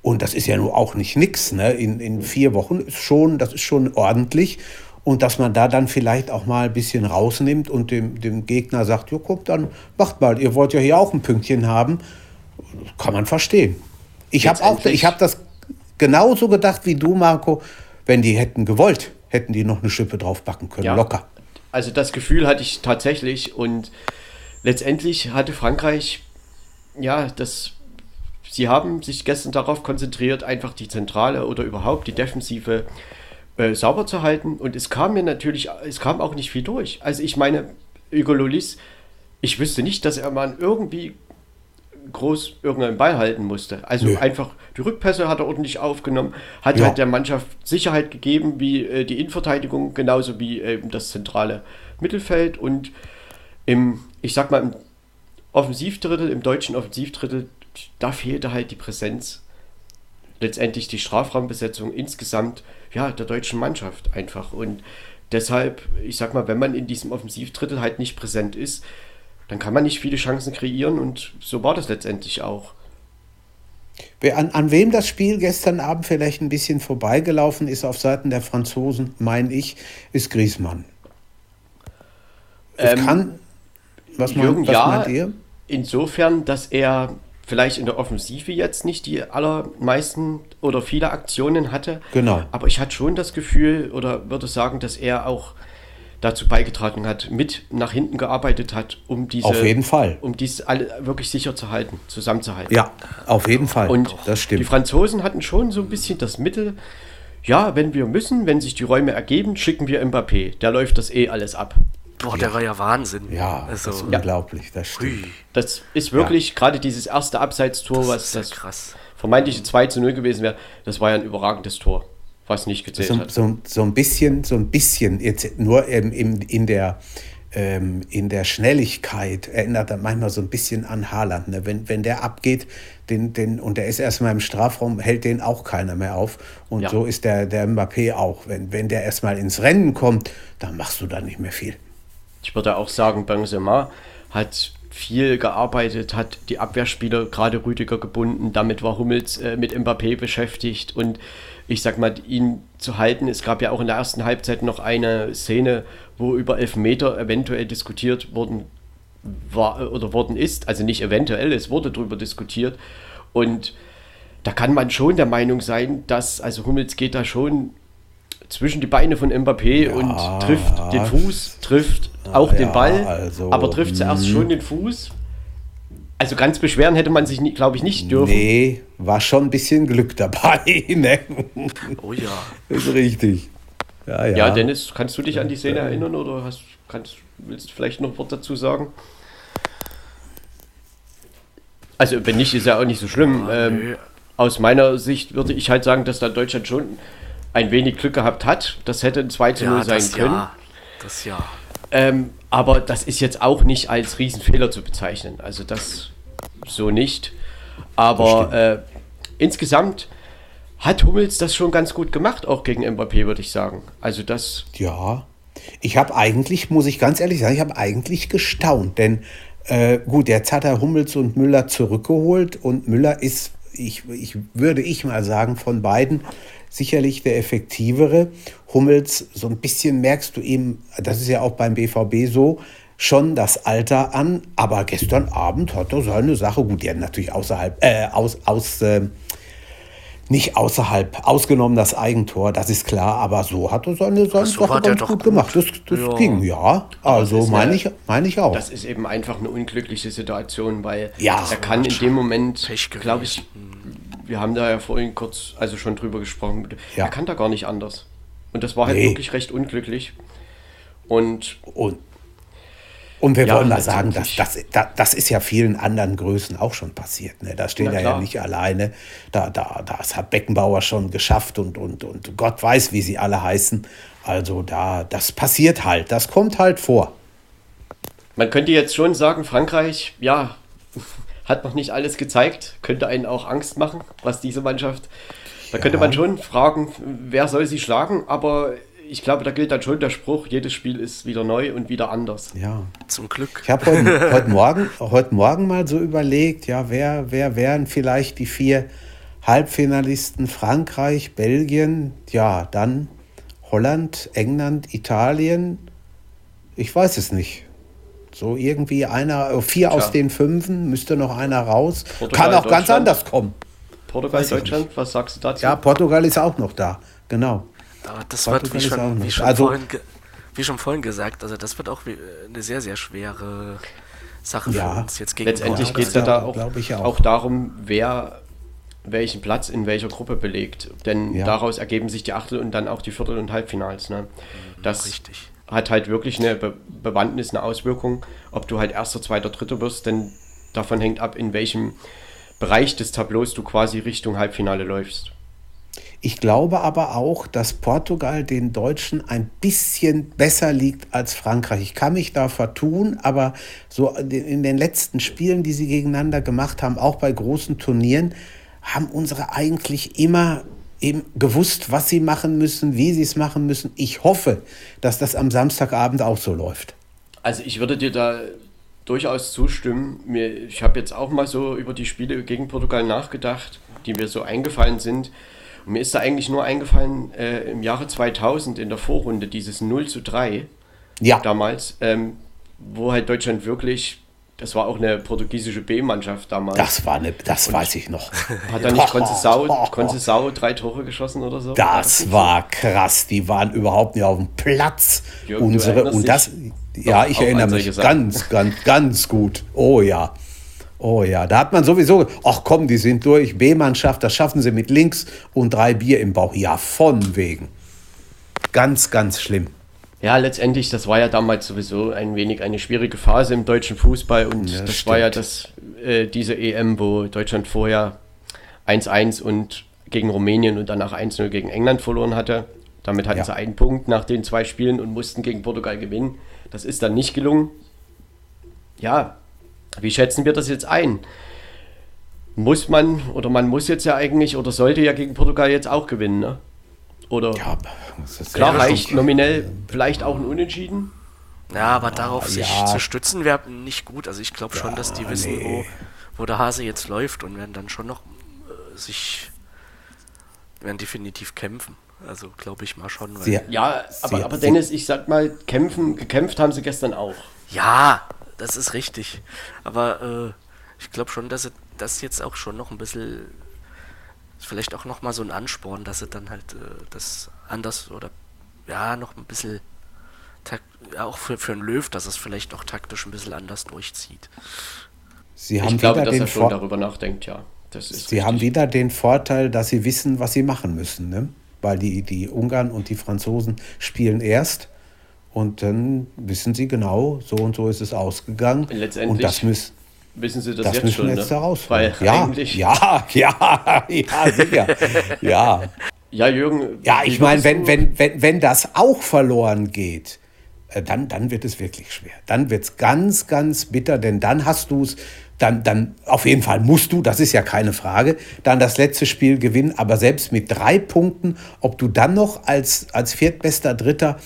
Und das ist ja nur auch nicht nix, ne? In, in vier Wochen ist schon, das ist schon ordentlich. Und dass man da dann vielleicht auch mal ein bisschen rausnimmt und dem, dem Gegner sagt, jo, guck, dann macht mal, ihr wollt ja hier auch ein Pünktchen haben. Kann man verstehen. Ich habe auch, ich habe das genauso gedacht wie du, Marco. Wenn die hätten gewollt, hätten die noch eine Schippe draufbacken können, Ja. locker. Also das Gefühl hatte ich tatsächlich und letztendlich hatte Frankreich, ja, das, sie haben sich gestern darauf konzentriert, einfach die Zentrale oder überhaupt die Defensive äh, sauber zu halten und es kam mir natürlich, es kam auch nicht viel durch. Also ich meine, Hugo Lolis, ich wüsste nicht, dass er mal irgendwie groß irgendeinen Ball halten musste. Also Nö. einfach die Rückpässe hat er ordentlich aufgenommen, hat Ja. halt der Mannschaft Sicherheit gegeben, wie äh, die Innenverteidigung, genauso wie eben das zentrale Mittelfeld und im, ich sag mal, im Offensivdrittel, im deutschen Offensivdrittel, da fehlte halt die Präsenz. Letztendlich die Strafraumbesetzung insgesamt, ja, der deutschen Mannschaft einfach. Und deshalb, ich sag mal, wenn man in diesem Offensivdrittel halt nicht präsent ist, dann kann man nicht viele Chancen kreieren und so war das letztendlich auch. An, an wem das Spiel gestern Abend vielleicht ein bisschen vorbeigelaufen ist auf Seiten der Franzosen, meine ich, ist Griezmann. Es Ähm, kann. Was, Jürgen, meint, was ja, meint ihr? insofern, dass er vielleicht in der Offensive jetzt nicht die allermeisten oder viele Aktionen hatte. Genau. Aber ich hatte schon das Gefühl oder würde sagen, dass er auch dazu beigetragen hat, mit nach hinten gearbeitet hat, um diese, Auf jeden Fall. um dies alle wirklich sicher zu halten, zusammenzuhalten. Ja, auf jeden Fall. Und das die stimmt. Franzosen hatten schon so ein bisschen das Mittel, ja, wenn wir müssen, wenn sich die Räume ergeben, schicken wir Mbappé. Der läuft das eh alles ab. Boah, der war ja Wahnsinn. Ja, also, das ist unglaublich, das stimmt. Das ist wirklich gerade dieses erste Abseitstor, was ist ja das krass. Vermeintliche 2 zu 0 gewesen wäre, das war ja ein überragendes Tor, was nicht gezählt So, hat. so, so ein bisschen, so ein bisschen, jetzt nur ähm, im, in, der, ähm, in der Schnelligkeit erinnert er manchmal so ein bisschen an Haaland. Ne? Wenn, wenn der abgeht den, den, und der ist erstmal im Strafraum, hält den auch keiner mehr auf. Und Ja. so ist der, der Mbappé auch. Wenn, wenn der erstmal ins Rennen kommt, dann machst du da nicht mehr viel. Ich würde auch sagen, Benzema hat viel gearbeitet, hat die Abwehrspieler, gerade Rüdiger, gebunden. Damit war Hummels äh, mit Mbappé beschäftigt und ich sag mal, ihn zu halten. Es gab ja auch in der ersten Halbzeit noch eine Szene, wo über Elfmeter eventuell diskutiert worden war äh, oder worden ist. Also nicht eventuell, es wurde darüber diskutiert. Und da kann man schon der Meinung sein, dass, also Hummels geht da schon zwischen die Beine von Mbappé und trifft den Fuß, trifft auch ja, den Ball, also, aber trifft zuerst schon den Fuß. Also ganz beschweren hätte man sich, glaube ich, nicht dürfen. Nee, war schon ein bisschen Glück dabei. Ne? Oh ja. Das ist richtig. Ja, ja. Ja, Dennis, kannst du dich an die Szene erinnern oder hast, kannst, willst du vielleicht noch ein Wort dazu sagen? Also, wenn nicht, ist ja auch nicht so schlimm. Ah, ähm, aus meiner Sicht würde ich halt sagen, dass da Deutschland schon ein wenig Glück gehabt hat. Das hätte ein 2 zu 0 Ja, sein das können. ja. Das ja. Ähm, aber das ist jetzt auch nicht als Riesenfehler zu bezeichnen. Also das so nicht. Aber äh, insgesamt hat Hummels das schon ganz gut gemacht, auch gegen Mbappé, würde ich sagen. Also das, Ja, ich habe eigentlich, muss ich ganz ehrlich sagen, ich habe eigentlich gestaunt, denn äh, gut, jetzt hat er Hummels und Müller zurückgeholt und Müller ist, ich, ich würde ich mal sagen, von beiden sicherlich der effektivere. Hummels, so ein bisschen merkst du ihm, das ist ja auch beim BVB so, schon das Alter an, aber gestern Abend hat er seine Sache, gut, die hat natürlich außerhalb, äh, aus, aus, äh, nicht außerhalb, ausgenommen das Eigentor, das ist klar, aber so hat er seine, seine so Sache ganz gut gut. gemacht. Das, das Ja. ging, ja. Also meine eine- ich, meine ich auch. das ist eben einfach eine unglückliche Situation, weil Ja. er kann in dem Moment, glaube ich, wir haben da ja vorhin kurz, also schon drüber gesprochen, Ja. er kann da gar nicht anders. Und das war halt Nee. wirklich recht unglücklich. Und Und, und wir Ja, wollen mal sagen, das, letztendlich. das, das, ist ja vielen anderen Größen auch schon passiert. Ne? Da steht Na er ja nicht alleine. Da, da, das hat Beckenbauer schon geschafft und, und, und Gott weiß, wie sie alle heißen. Also da, das passiert halt, das kommt halt vor. Man könnte jetzt schon sagen, Frankreich, ja, hat noch nicht alles gezeigt, könnte einen auch Angst machen, was diese Mannschaft. Da könnte man schon fragen, wer soll sie schlagen, aber ich glaube, da gilt dann schon der Spruch, jedes Spiel ist wieder neu und wieder anders. Ja. Zum Glück. Ich habe heute, heute, Morgen, heute Morgen mal so überlegt, ja, wer, wer wären vielleicht die vier Halbfinalisten? Frankreich, Belgien, ja, dann Holland, England, Italien. Ich weiß es nicht. So irgendwie einer, äh, vier aus den Fünfen, müsste noch einer raus. Portugal, Kann auch ganz anders kommen. Portugal, Weiß Deutschland, was sagst du dazu? Ja, Portugal ist auch noch da. Genau. Aber das Portugal wird, wie schon, wie, schon Also- vorhin ge- wie schon vorhin gesagt, also das wird auch wie- eine sehr, sehr schwere Sache Ja. für uns jetzt gegen Letztendlich geht es ja da auch, auch. auch darum, wer welchen Platz in welcher Gruppe belegt. Denn Ja. daraus ergeben sich die Achtel- und dann auch die Viertel- und Halbfinals. Ne? Das Richtig. Hat halt wirklich eine Be Bewandtnis, eine Auswirkung, ob du halt erster, zweiter, dritter wirst, denn davon hängt ab, in welchem Bereich des Tableaus du quasi Richtung Halbfinale läufst. Ich glaube aber auch, dass Portugal den Deutschen ein bisschen besser liegt als Frankreich. Ich kann mich da vertun, aber so in den letzten Spielen, die sie gegeneinander gemacht haben, auch bei großen Turnieren, haben unsere eigentlich immer eben gewusst, was sie machen müssen, wie sie es machen müssen. Ich hoffe, dass das am Samstagabend auch so läuft. Also ich würde dir da durchaus zustimmen. Mir, ich habe jetzt auch mal so über die Spiele gegen Portugal nachgedacht, die mir so eingefallen sind. Und mir ist da eigentlich nur eingefallen, äh, im Jahre 2000 in der Vorrunde, dieses 0 zu 3 Ja, damals, ähm, wo halt Deutschland wirklich, das war auch eine portugiesische B-Mannschaft damals. das war eine, das weiß ich noch. Hat da nicht Konzesau drei Tore geschossen oder so? Das war krass. Die waren überhaupt nicht auf dem Platz. Jürgen, Unsere und das, ja, ich erinnere mich ganz, ganz, ganz gut. Oh ja. Oh ja, da hat man sowieso, ach komm, die sind durch, B-Mannschaft, das schaffen sie mit links und drei Bier im Bauch. Ja, von wegen. Ganz, ganz schlimm. Ja, letztendlich, das war ja damals sowieso ein wenig eine schwierige Phase im deutschen Fußball und Ja, das stimmt. war ja das, äh, diese EM, wo Deutschland vorher 1-1 und gegen Rumänien und danach 1-0 gegen England verloren hatte. Damit hatten Ja. sie einen Punkt nach den zwei Spielen und mussten gegen Portugal gewinnen. Das ist dann nicht gelungen. Ja, wie schätzen wir das jetzt ein? Muss man oder man muss jetzt ja eigentlich oder sollte ja gegen Portugal jetzt auch gewinnen, ne? Oder Ja, klar reicht nominell vielleicht auch ein Unentschieden. Ja, aber darauf sich ja. zu stützen wäre nicht gut. Also ich glaube schon, dass die wissen, nee. wo, wo der Hase jetzt läuft und werden dann schon noch äh, sich werden definitiv kämpfen. Also glaube ich mal schon. Weil, Sie, Ja, aber, Sie- aber Dennis, ich sag mal, kämpfen, gekämpft haben sie gestern auch. ja, das ist richtig. Aber äh, ich glaube schon, dass sie das jetzt auch schon noch ein bisschen vielleicht auch noch mal so ein Ansporn, dass sie dann halt äh, das anders oder ja noch ein bisschen tak- ja, auch für, für einen Löw, dass es vielleicht auch taktisch ein bisschen anders durchzieht. Sie haben Ich glaube, wieder dass den er schon Vor darüber nachdenkt, ja. Das ist Sie richtig. haben wieder den Vorteil, dass sie wissen, was sie machen müssen. Ne? Weil die, die Ungarn und die Franzosen spielen erst und dann wissen sie genau, so und so ist es ausgegangen. Letztendlich und das müssen, Wissen sie das, das jetzt müssen schon, wir jetzt ne? da raus. Weil ja, eigentlich, ja, ja, ja, sicher. ja. ja, Jürgen. ja, ich meine, wenn, wenn, wenn, wenn das auch verloren geht, äh, dann, dann wird es wirklich schwer. Dann wird es ganz, ganz bitter, denn dann hast du es, dann, dann auf jeden Fall musst du, das ist ja keine Frage, dann das letzte Spiel gewinnen. Aber selbst mit drei Punkten, ob du dann noch als, als viertbester Dritter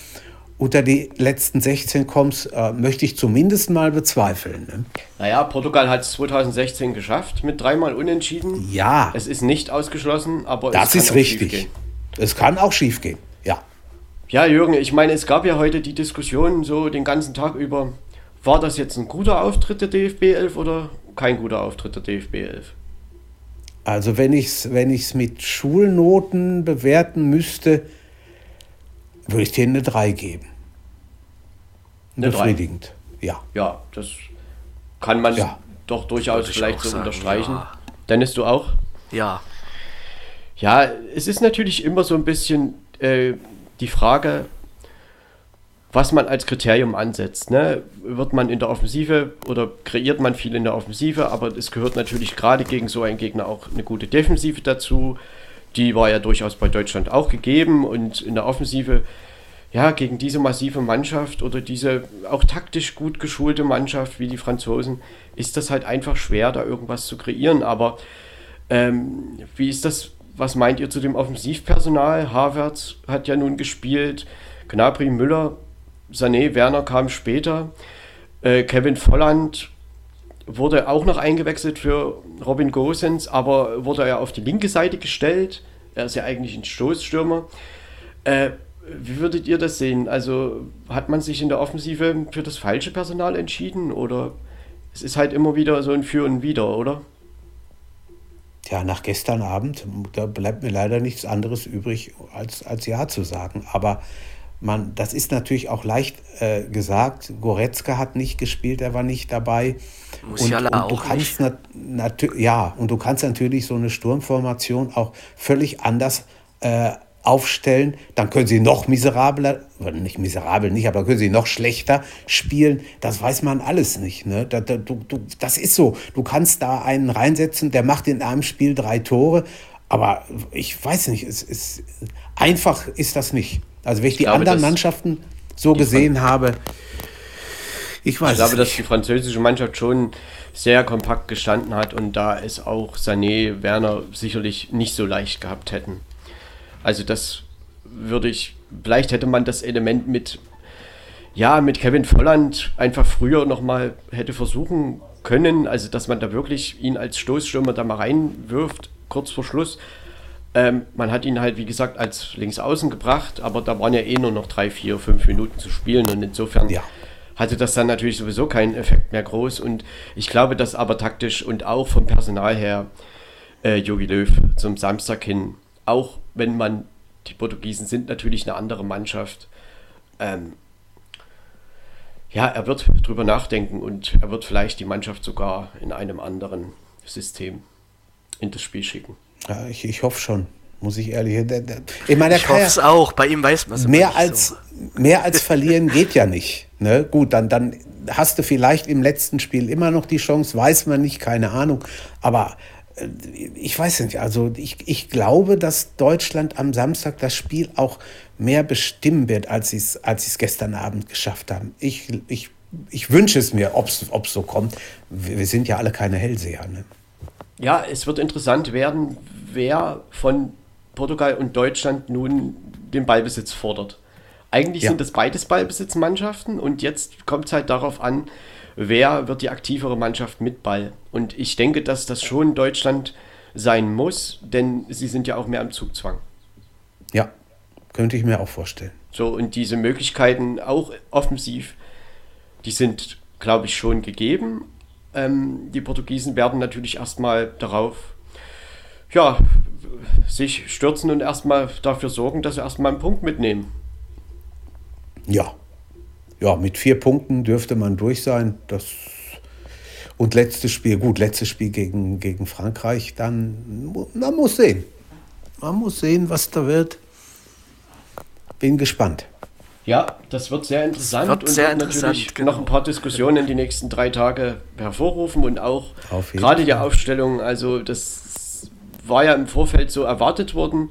unter die letzten 16 kommst, äh, möchte ich zumindest mal bezweifeln. Ne? Naja, Portugal hat es 2016 geschafft mit dreimal Unentschieden. Ja, Es ist nicht ausgeschlossen, aber das es kann ist richtig. Es kann auch schief gehen. Ja. Ja, Jürgen, ich meine, es gab ja heute die Diskussion so den ganzen Tag über, war das jetzt ein guter Auftritt der DFB 11 oder kein guter Auftritt der DFB 11? Also wenn ich es wenn ich's mit Schulnoten bewerten müsste, würde ich denen eine 3 geben. Eine drei? Befriedigend, ja. Ja, das kann man Ja. doch durchaus vielleicht so sagen, unterstreichen. ja. Dennis, du auch? Ja, Ja, es ist natürlich immer so ein bisschen äh, die Frage, was man als Kriterium ansetzt. Ne? Wird man in der Offensive oder kreiert man viel in der Offensive, aber es gehört natürlich gerade gegen so einen Gegner auch eine gute Defensive dazu. Die war ja durchaus bei Deutschland auch gegeben und in der Offensive, ja, gegen diese massive Mannschaft oder diese auch taktisch gut geschulte Mannschaft wie die Franzosen, ist das halt einfach schwer, da irgendwas zu kreieren. Aber ähm, wie ist das? Was meint ihr zu dem Offensivpersonal? Havertz hat ja nun gespielt, Gnabry, Müller, Sané, Werner kam später. Äh, Kevin Volland wurde auch noch eingewechselt für Robin Gosens, aber wurde ja auf die linke Seite gestellt. Er ist ja eigentlich ein Stoßstürmer. Äh, wie würdet ihr das sehen? Also hat man sich in der Offensive für das falsche Personal entschieden oder es ist halt immer wieder so ein Für und Wider, oder? Tja, nach gestern Abend, da bleibt mir leider nichts anderes übrig, als, als Ja zu sagen. Aber man, das ist natürlich auch leicht äh, gesagt. Goretzka hat nicht gespielt, er war nicht dabei. Musiala und, und du auch kannst nat ja, und du kannst natürlich so eine Sturmformation auch völlig anders äh, aufstellen. Dann können sie noch miserabler, nicht miserabel nicht, aber können sie noch schlechter spielen. Das weiß man alles nicht. Ne? Da, da, du, du, das ist so. Du kannst da einen reinsetzen, der macht in einem Spiel drei Tore. Aber ich weiß nicht, es ist, einfach ist das nicht. Also wenn ich, die glaube, anderen Mannschaften so gesehen habe, ich weiß Ich glaube, dass die französische Mannschaft schon sehr kompakt gestanden hat und da es auch Sané, Werner sicherlich nicht so leicht gehabt hätten. Also das würde ich, vielleicht hätte man das Element mit, ja, mit Kevin Volland einfach früher nochmal hätte versuchen können, also dass man da wirklich ihn als Stoßstürmer da mal reinwirft, kurz vor Schluss. Ähm, man hat ihn halt, wie gesagt, als Linksaußen gebracht, aber da waren ja eh nur noch drei, vier, fünf Minuten zu spielen und insofern ja. hatte das dann natürlich sowieso keinen Effekt mehr groß und ich glaube, dass aber taktisch und auch vom Personal her äh, Jogi Löw zum Samstag hin, auch wenn man, die Portugiesen sind natürlich eine andere Mannschaft, ähm, ja, er wird drüber nachdenken und er wird vielleicht die Mannschaft sogar in einem anderen System in das Spiel schicken. Ja, ich, ich hoffe schon, muss ich ehrlich. Ich meine, ich hoffe es auch. Bei ihm weiß man es mehr als so. mehr als verlieren geht ja nicht. Ne? Gut, dann dann hast du vielleicht im letzten Spiel immer noch die Chance, weiß man nicht, keine Ahnung. Aber äh, ich weiß nicht, also ich, ich glaube, dass Deutschland am Samstag das Spiel auch mehr bestimmen wird, als sie es als gestern Abend geschafft haben. Ich, ich, ich wünsche es mir, ob es so kommt. Wir, wir, sind ja alle keine Hellseher. Ne? Ja, es wird interessant werden, wer von Portugal und Deutschland nun den Ballbesitz fordert. Eigentlich ja. sind es beides Ballbesitzmannschaften und jetzt kommt es halt darauf an, wer wird die aktivere Mannschaft mit Ball. Und ich denke, dass das schon Deutschland sein muss, denn sie sind ja auch mehr am Zugzwang. Ja, könnte ich mir auch vorstellen. So, und diese Möglichkeiten auch offensiv, die sind, glaube ich, schon gegeben. Ähm, die Portugiesen werden natürlich erstmal darauf, ja, sich stürzen und erstmal dafür sorgen, dass sie erstmal einen Punkt mitnehmen. Ja, ja, mit vier Punkten dürfte man durch sein. Das und letztes Spiel, gut, letztes Spiel gegen, gegen Frankreich, dann, man muss sehen. Man muss sehen, was da wird. Bin gespannt. Ja, das wird sehr interessant wird und sehr wird interessant, natürlich genau. noch ein paar Diskussionen in die nächsten drei Tage hervorrufen und auch gerade die Aufstellung, also das war ja im Vorfeld so erwartet worden,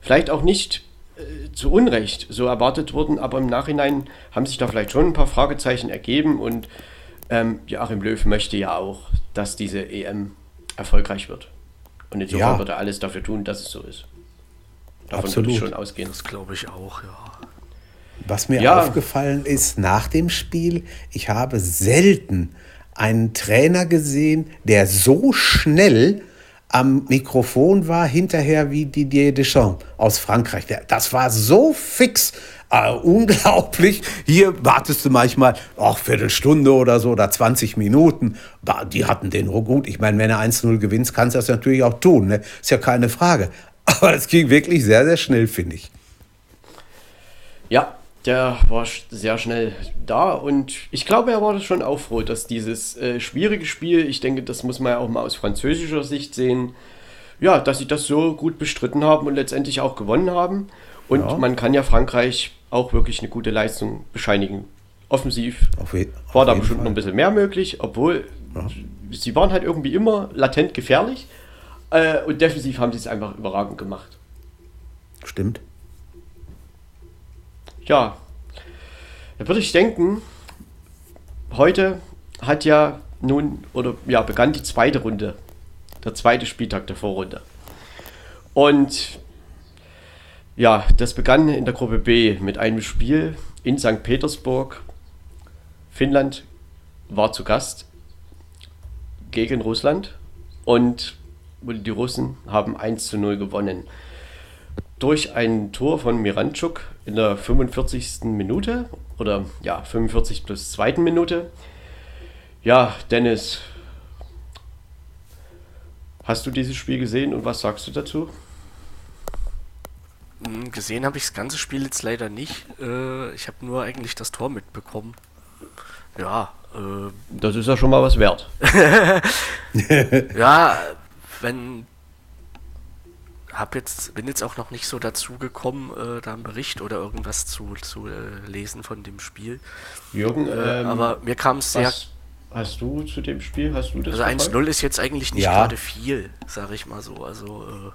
vielleicht auch nicht äh, zu Unrecht so erwartet worden, aber im Nachhinein haben sich da vielleicht schon ein paar Fragezeichen ergeben und ähm, Joachim Löw möchte ja auch, dass diese EM erfolgreich wird. Und insofern ja. wird er alles dafür tun, dass es so ist. Davon Absolut. würde ich schon ausgehen. Das glaube ich auch, ja. Was mir ja. aufgefallen ist nach dem Spiel, ich habe selten einen Trainer gesehen, der so schnell am Mikrofon war, hinterher wie Didier Deschamps aus Frankreich. Das war so fix. Äh, unglaublich. Hier wartest du manchmal auch Viertelstunde oder so oder 20 Minuten. Die hatten den nur gut. Ich meine, wenn er 1-0 gewinnt, kannst du das natürlich auch tun. Ne? Ist ja keine Frage. Aber es ging wirklich sehr, sehr schnell, finde ich. Ja, der war sehr schnell da und ich glaube, er war schon auch froh, dass dieses äh, schwierige Spiel, ich denke, das muss man ja auch mal aus französischer Sicht sehen, ja, dass sie das so gut bestritten haben und letztendlich auch gewonnen haben. Und ja. man kann ja Frankreich auch wirklich eine gute Leistung bescheinigen. Offensiv auf je, auf war da bestimmt Fall. noch ein bisschen mehr möglich, obwohl ja. sie waren halt irgendwie immer latent gefährlich äh, und defensiv haben sie es einfach überragend gemacht. Stimmt. Ja, da würde ich denken, heute hat ja nun, oder ja, begann die zweite Runde, der zweite Spieltag der Vorrunde. Und ja, das begann in der Gruppe B mit einem Spiel in St. Petersburg. Finnland war zu Gast gegen Russland und die Russen haben 1 zu 0 gewonnen durch ein Tor von Miranchuk in der 45. Minute oder ja, 45 plus zweiten Minute. Ja, Dennis, hast du dieses Spiel gesehen und was sagst du dazu? Hm, gesehen habe ich das ganze Spiel jetzt leider nicht. Äh, ich habe nur eigentlich das Tor mitbekommen. Ja. Äh, das ist ja schon mal was wert. ja, wenn hab jetzt, bin jetzt auch noch nicht so dazu gekommen, äh, da einen Bericht oder irgendwas zu, zu äh, lesen von dem Spiel. Jürgen, äh, ähm, aber mir kam es sehr. Hast du zu dem Spiel, hast du das? Also 1-0 ist jetzt eigentlich nicht ja. gerade viel, sage ich mal so. Also äh,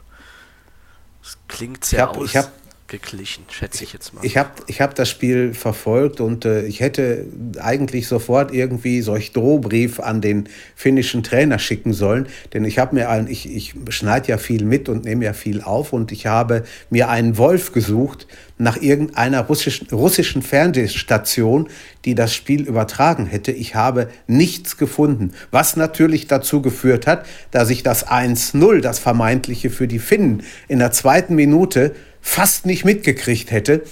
es klingt sehr ich hab, aus. Ich habe geglichen, schätze ich jetzt mal. Ich habe ich hab das Spiel verfolgt und äh, ich hätte eigentlich sofort irgendwie solch Drohbrief an den finnischen Trainer schicken sollen, denn ich habe mir ein, ich, ich schneide ja viel mit und nehme ja viel auf und ich habe mir einen Wolf gesucht nach irgendeiner russischen, russischen Fernsehstation, die das Spiel übertragen hätte. Ich habe nichts gefunden, was natürlich dazu geführt hat, dass ich das 1-0, das vermeintliche für die Finnen, in der zweiten Minute fast nicht mitgekriegt hätte.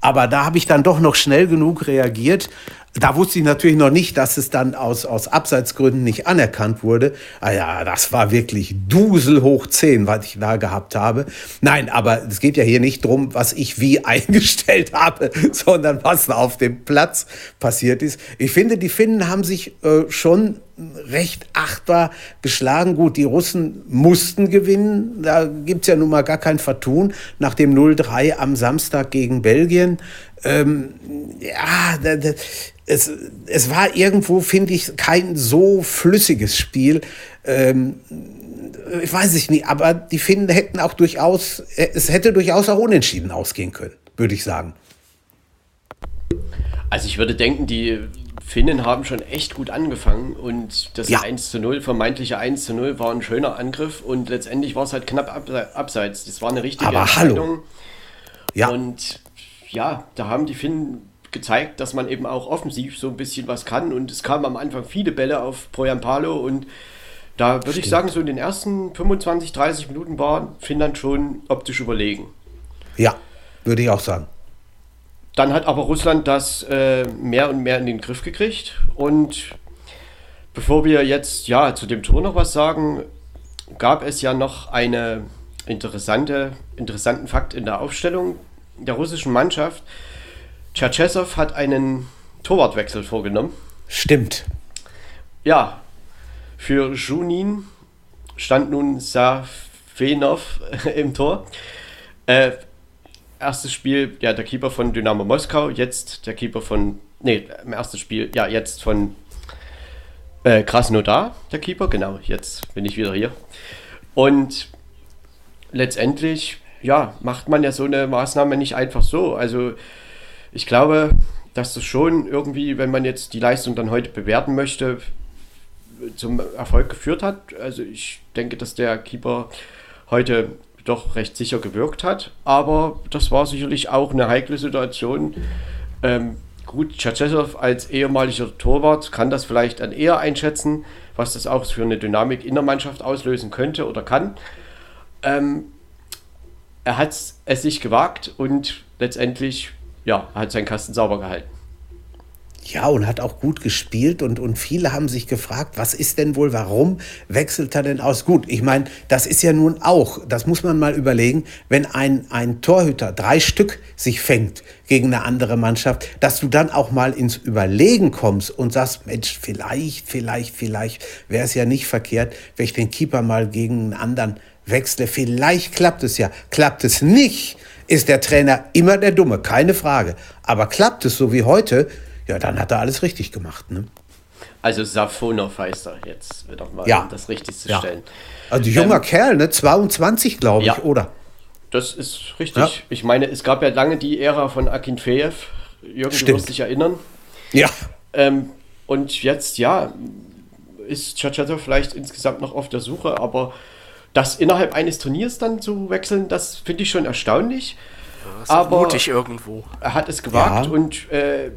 Aber da habe ich dann doch noch schnell genug reagiert. Da wusste ich natürlich noch nicht, dass es dann aus, aus Abseitsgründen nicht anerkannt wurde. Ah ja, das war wirklich Dusel hoch 10, was ich da gehabt habe. Nein, aber es geht ja hier nicht drum, was ich wie eingestellt habe, sondern was auf dem Platz passiert ist. Ich finde, die Finnen haben sich äh, schon recht achtbar geschlagen. Gut, die Russen mussten gewinnen. Da gibt es ja nun mal gar kein Vertun. Nach dem 0-3 am Samstag gegen Belgien. Ähm, ja, es, es war irgendwo, finde ich, kein so flüssiges Spiel. Ähm, ich weiß es nicht, aber die Finnen hätten auch durchaus, es hätte durchaus auch unentschieden ausgehen können, würde ich sagen. Also ich würde denken, die Finnen haben schon echt gut angefangen und das ja. 1 zu 0, vermeintliche 1 zu 0 war ein schöner Angriff und letztendlich war es halt knapp abseits. Das war eine richtige Aber Entscheidung. Hallo. Ja. Und ja, da haben die Finnen gezeigt, dass man eben auch offensiv so ein bisschen was kann. Und es kamen am Anfang viele Bälle auf Poyampalo und da würde ich sagen, so in den ersten 25, 30 Minuten war Finnland schon optisch überlegen. Ja, würde ich auch sagen. Dann hat aber Russland das äh, mehr und mehr in den Griff gekriegt. Und bevor wir jetzt ja zu dem Tor noch was sagen, gab es ja noch einen interessante, interessanten Fakt in der Aufstellung der russischen Mannschaft. Tscherchesow hat einen Torwartwechsel vorgenommen. Stimmt. Ja, für Junin stand nun Safenov im Tor. Äh, erstes Spiel, ja, der Keeper von Dynamo Moskau, jetzt der Keeper von, nee, im ersten Spiel, ja, jetzt von äh, Krasnodar, der Keeper, genau, jetzt bin ich wieder hier. Und letztendlich, ja, macht man ja so eine Maßnahme nicht einfach so. Also ich glaube, dass das schon irgendwie, wenn man jetzt die Leistung dann heute bewerten möchte, zum Erfolg geführt hat. Also ich denke, dass der Keeper heute doch recht sicher gewirkt hat, aber das war sicherlich auch eine heikle Situation. Ähm, gut, Tschetschesow als ehemaliger Torwart kann das vielleicht dann eher einschätzen, was das auch für eine Dynamik in der Mannschaft auslösen könnte oder kann. Ähm, er hat es sich gewagt und letztendlich ja, hat seinen Kasten sauber gehalten. Ja, und hat auch gut gespielt und, und viele haben sich gefragt, was ist denn wohl, warum wechselt er denn aus? Gut, ich meine, das ist ja nun auch, das muss man mal überlegen, wenn ein, ein Torhüter drei Stück sich fängt gegen eine andere Mannschaft, dass du dann auch mal ins Überlegen kommst und sagst, Mensch, vielleicht, vielleicht, vielleicht wäre es ja nicht verkehrt, wenn ich den Keeper mal gegen einen anderen wechsle. Vielleicht klappt es ja. Klappt es nicht, ist der Trainer immer der Dumme, keine Frage. Aber klappt es so wie heute, ja, dann hat er alles richtig gemacht. Ne? Also Safonov heißt er jetzt, wird auch mal ja. um das richtig zu ja. stellen. Also junger ähm, Kerl, ne? 22, glaube ich, ja. oder? Das ist richtig. Ja. Ich meine, es gab ja lange die Ära von Akinfeev. Jürgen, Stimmt. du wirst dich erinnern. Ja. Ähm, und jetzt, ja, ist Chachata vielleicht insgesamt noch auf der Suche, aber das innerhalb eines Turniers dann zu wechseln, das finde ich schon erstaunlich. Ja, aber mutig irgendwo. Er hat es gewagt ja. und äh,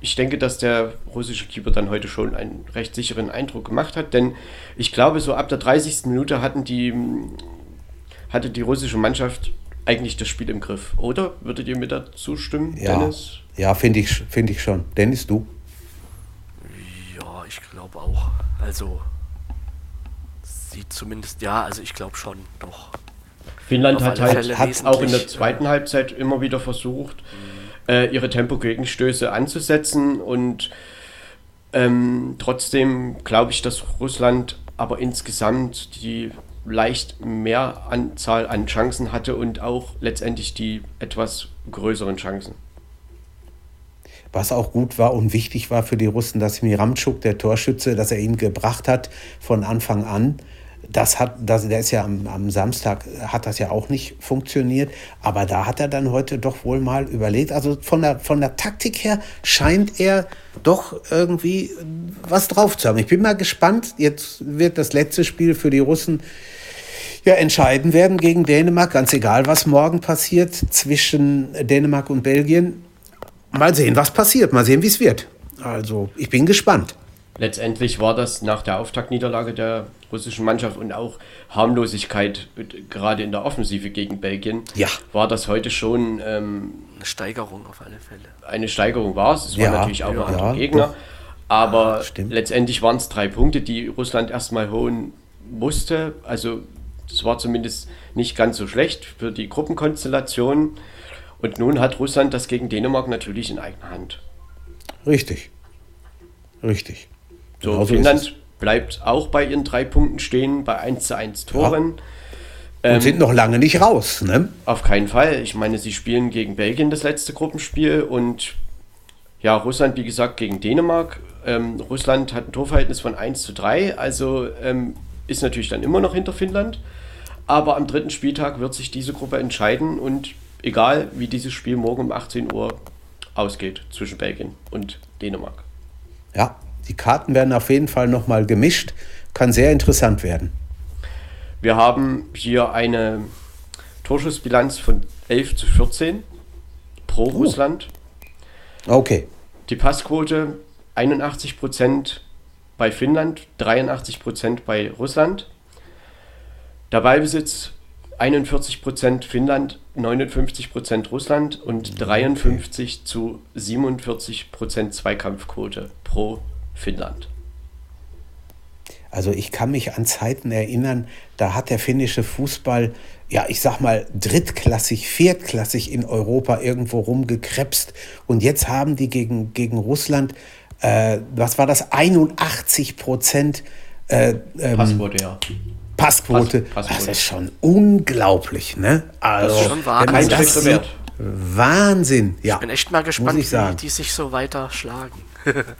ich denke, dass der russische Keeper dann heute schon einen recht sicheren Eindruck gemacht hat, denn ich glaube, so ab der 30. Minute hatten die, hatte die russische Mannschaft eigentlich das Spiel im Griff, oder? Würdet ihr mir da zustimmen, ja. Dennis? Ja, finde ich, find ich schon. Dennis, du? Ja, ich glaube auch. Also, sieht zumindest, ja, also ich glaube schon, doch. Finnland hat halt hat auch in der zweiten Halbzeit immer wieder versucht, mhm äh, ihre Tempogegenstöße anzusetzen. Und ähm, trotzdem glaube ich, dass Russland aber insgesamt die leicht mehr Anzahl an Chancen hatte und auch letztendlich die etwas größeren Chancen. Was auch gut war und wichtig war für die Russen, dass Miramczuk, der Torschütze, dass er ihn gebracht hat von Anfang an das hat, das, der ist ja am, am Samstag, hat das ja auch nicht funktioniert. Aber da hat er dann heute doch wohl mal überlegt. Also von der, von der Taktik her scheint er doch irgendwie was drauf zu haben. Ich bin mal gespannt. Jetzt wird das letzte Spiel für die Russen ja entscheiden werden gegen Dänemark. Ganz egal, was morgen passiert zwischen Dänemark und Belgien. Mal sehen, was passiert. Mal sehen, wie es wird. Also, ich bin gespannt. Letztendlich war das nach der Auftaktniederlage der russischen Mannschaft und auch Harmlosigkeit, gerade in der Offensive gegen Belgien, ja. war das heute schon ähm, eine Steigerung auf alle Fälle. Eine Steigerung war es. Es war natürlich auch ja, ein anderer Gegner. Doch. Aber letztendlich waren es drei Punkte, die Russland erstmal holen musste. Also es war zumindest nicht ganz so schlecht für die Gruppenkonstellation. Und nun hat Russland das gegen Dänemark natürlich in eigener Hand. Richtig. Richtig. So, genau Finnland bleibt auch bei ihren drei Punkten stehen, bei 1 zu 1 Toren. Ja. Und ähm, sind noch lange nicht raus, ne? Auf keinen Fall. Ich meine, sie spielen gegen Belgien das letzte Gruppenspiel und ja, Russland, wie gesagt, gegen Dänemark. Ähm, Russland hat ein Torverhältnis von 1 zu 3, also ähm, ist natürlich dann immer noch hinter Finnland. Aber am dritten Spieltag wird sich diese Gruppe entscheiden und egal wie dieses Spiel morgen um 18 Uhr ausgeht zwischen Belgien und Dänemark. Ja, die Karten werden auf jeden Fall nochmal gemischt. Kann sehr interessant werden. Wir haben hier eine Torschussbilanz von 11 zu 14 pro oh. Russland. Okay. Die Passquote 81 Prozent bei Finnland, 83 Prozent bei Russland. Der Ballbesitz 41 Prozent Finnland, 59 Prozent Russland und 53 okay. zu 47 Prozent Zweikampfquote pro Finnland. Also ich kann mich an Zeiten erinnern, da hat der finnische Fußball, ja, ich sag mal, drittklassig, viertklassig in Europa irgendwo rumgekrebst. Und jetzt haben die gegen, gegen Russland, äh, was war das, 81 Prozent äh, ähm, Passquote, ja. Passquote. Pass, Passquote. Das ist schon unglaublich, ne? Also, das ist schon wahr. Kein das wert. Wahnsinn, ja. Ich bin echt mal gespannt, wie die sich so weiter schlagen.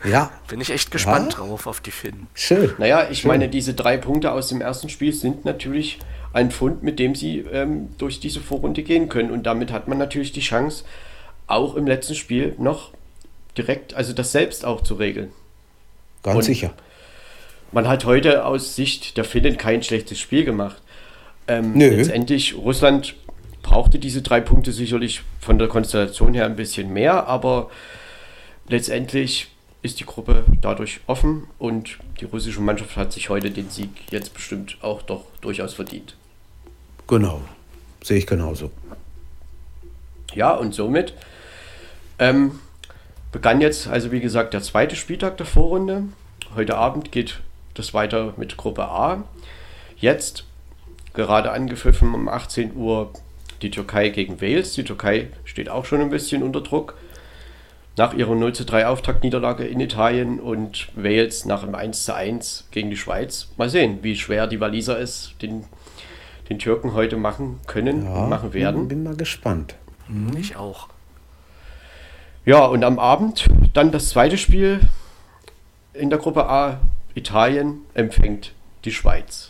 ja. Bin ich echt gespannt ja. drauf auf die Finnen. Schön. Naja, ich Schön. meine, diese drei Punkte aus dem ersten Spiel sind natürlich ein Fund, mit dem sie ähm, durch diese Vorrunde gehen können. Und damit hat man natürlich die Chance, auch im letzten Spiel noch direkt, also das selbst auch zu regeln. Ganz Und sicher. Man hat heute aus Sicht der Finnen kein schlechtes Spiel gemacht. Ähm, Nö. Letztendlich, Russland brauchte diese drei Punkte sicherlich von der Konstellation her ein bisschen mehr, aber letztendlich ist die Gruppe dadurch offen und die russische Mannschaft hat sich heute den Sieg jetzt bestimmt auch doch durchaus verdient. Genau, sehe ich genauso. Ja, und somit ähm, begann jetzt, also wie gesagt, der zweite Spieltag der Vorrunde. Heute Abend geht das weiter mit Gruppe A. Jetzt gerade angepfiffen um 18 Uhr die Türkei gegen Wales. Die Türkei steht auch schon ein bisschen unter Druck nach ihrer 0 zu 3 Auftaktniederlage in Italien und Wales nach einem 1 zu 1 gegen die Schweiz. Mal sehen, wie schwer die Waliser es den, den Türken heute machen können ja, und machen werden. Bin mal gespannt. Mhm. Ich auch. Ja, und am Abend dann das zweite Spiel in der Gruppe A. Italien empfängt die Schweiz.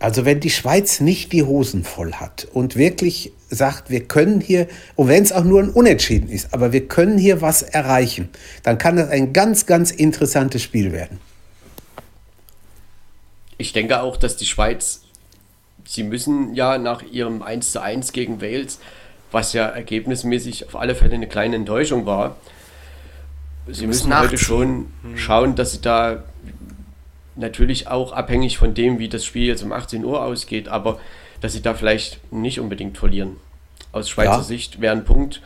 Also wenn die Schweiz nicht die Hosen voll hat und wirklich sagt, wir können hier, und wenn es auch nur ein Unentschieden ist, aber wir können hier was erreichen, dann kann das ein ganz, ganz interessantes Spiel werden. Ich denke auch, dass die Schweiz, sie müssen ja nach ihrem 1 zu 1 gegen Wales, was ja ergebnismäßig auf alle Fälle eine kleine Enttäuschung war, sie müssen heute schon hm. schauen, dass sie da natürlich auch abhängig von dem, wie das Spiel jetzt um 18 Uhr ausgeht, aber dass sie da vielleicht nicht unbedingt verlieren. Aus Schweizer ja. Sicht wäre ein Punkt,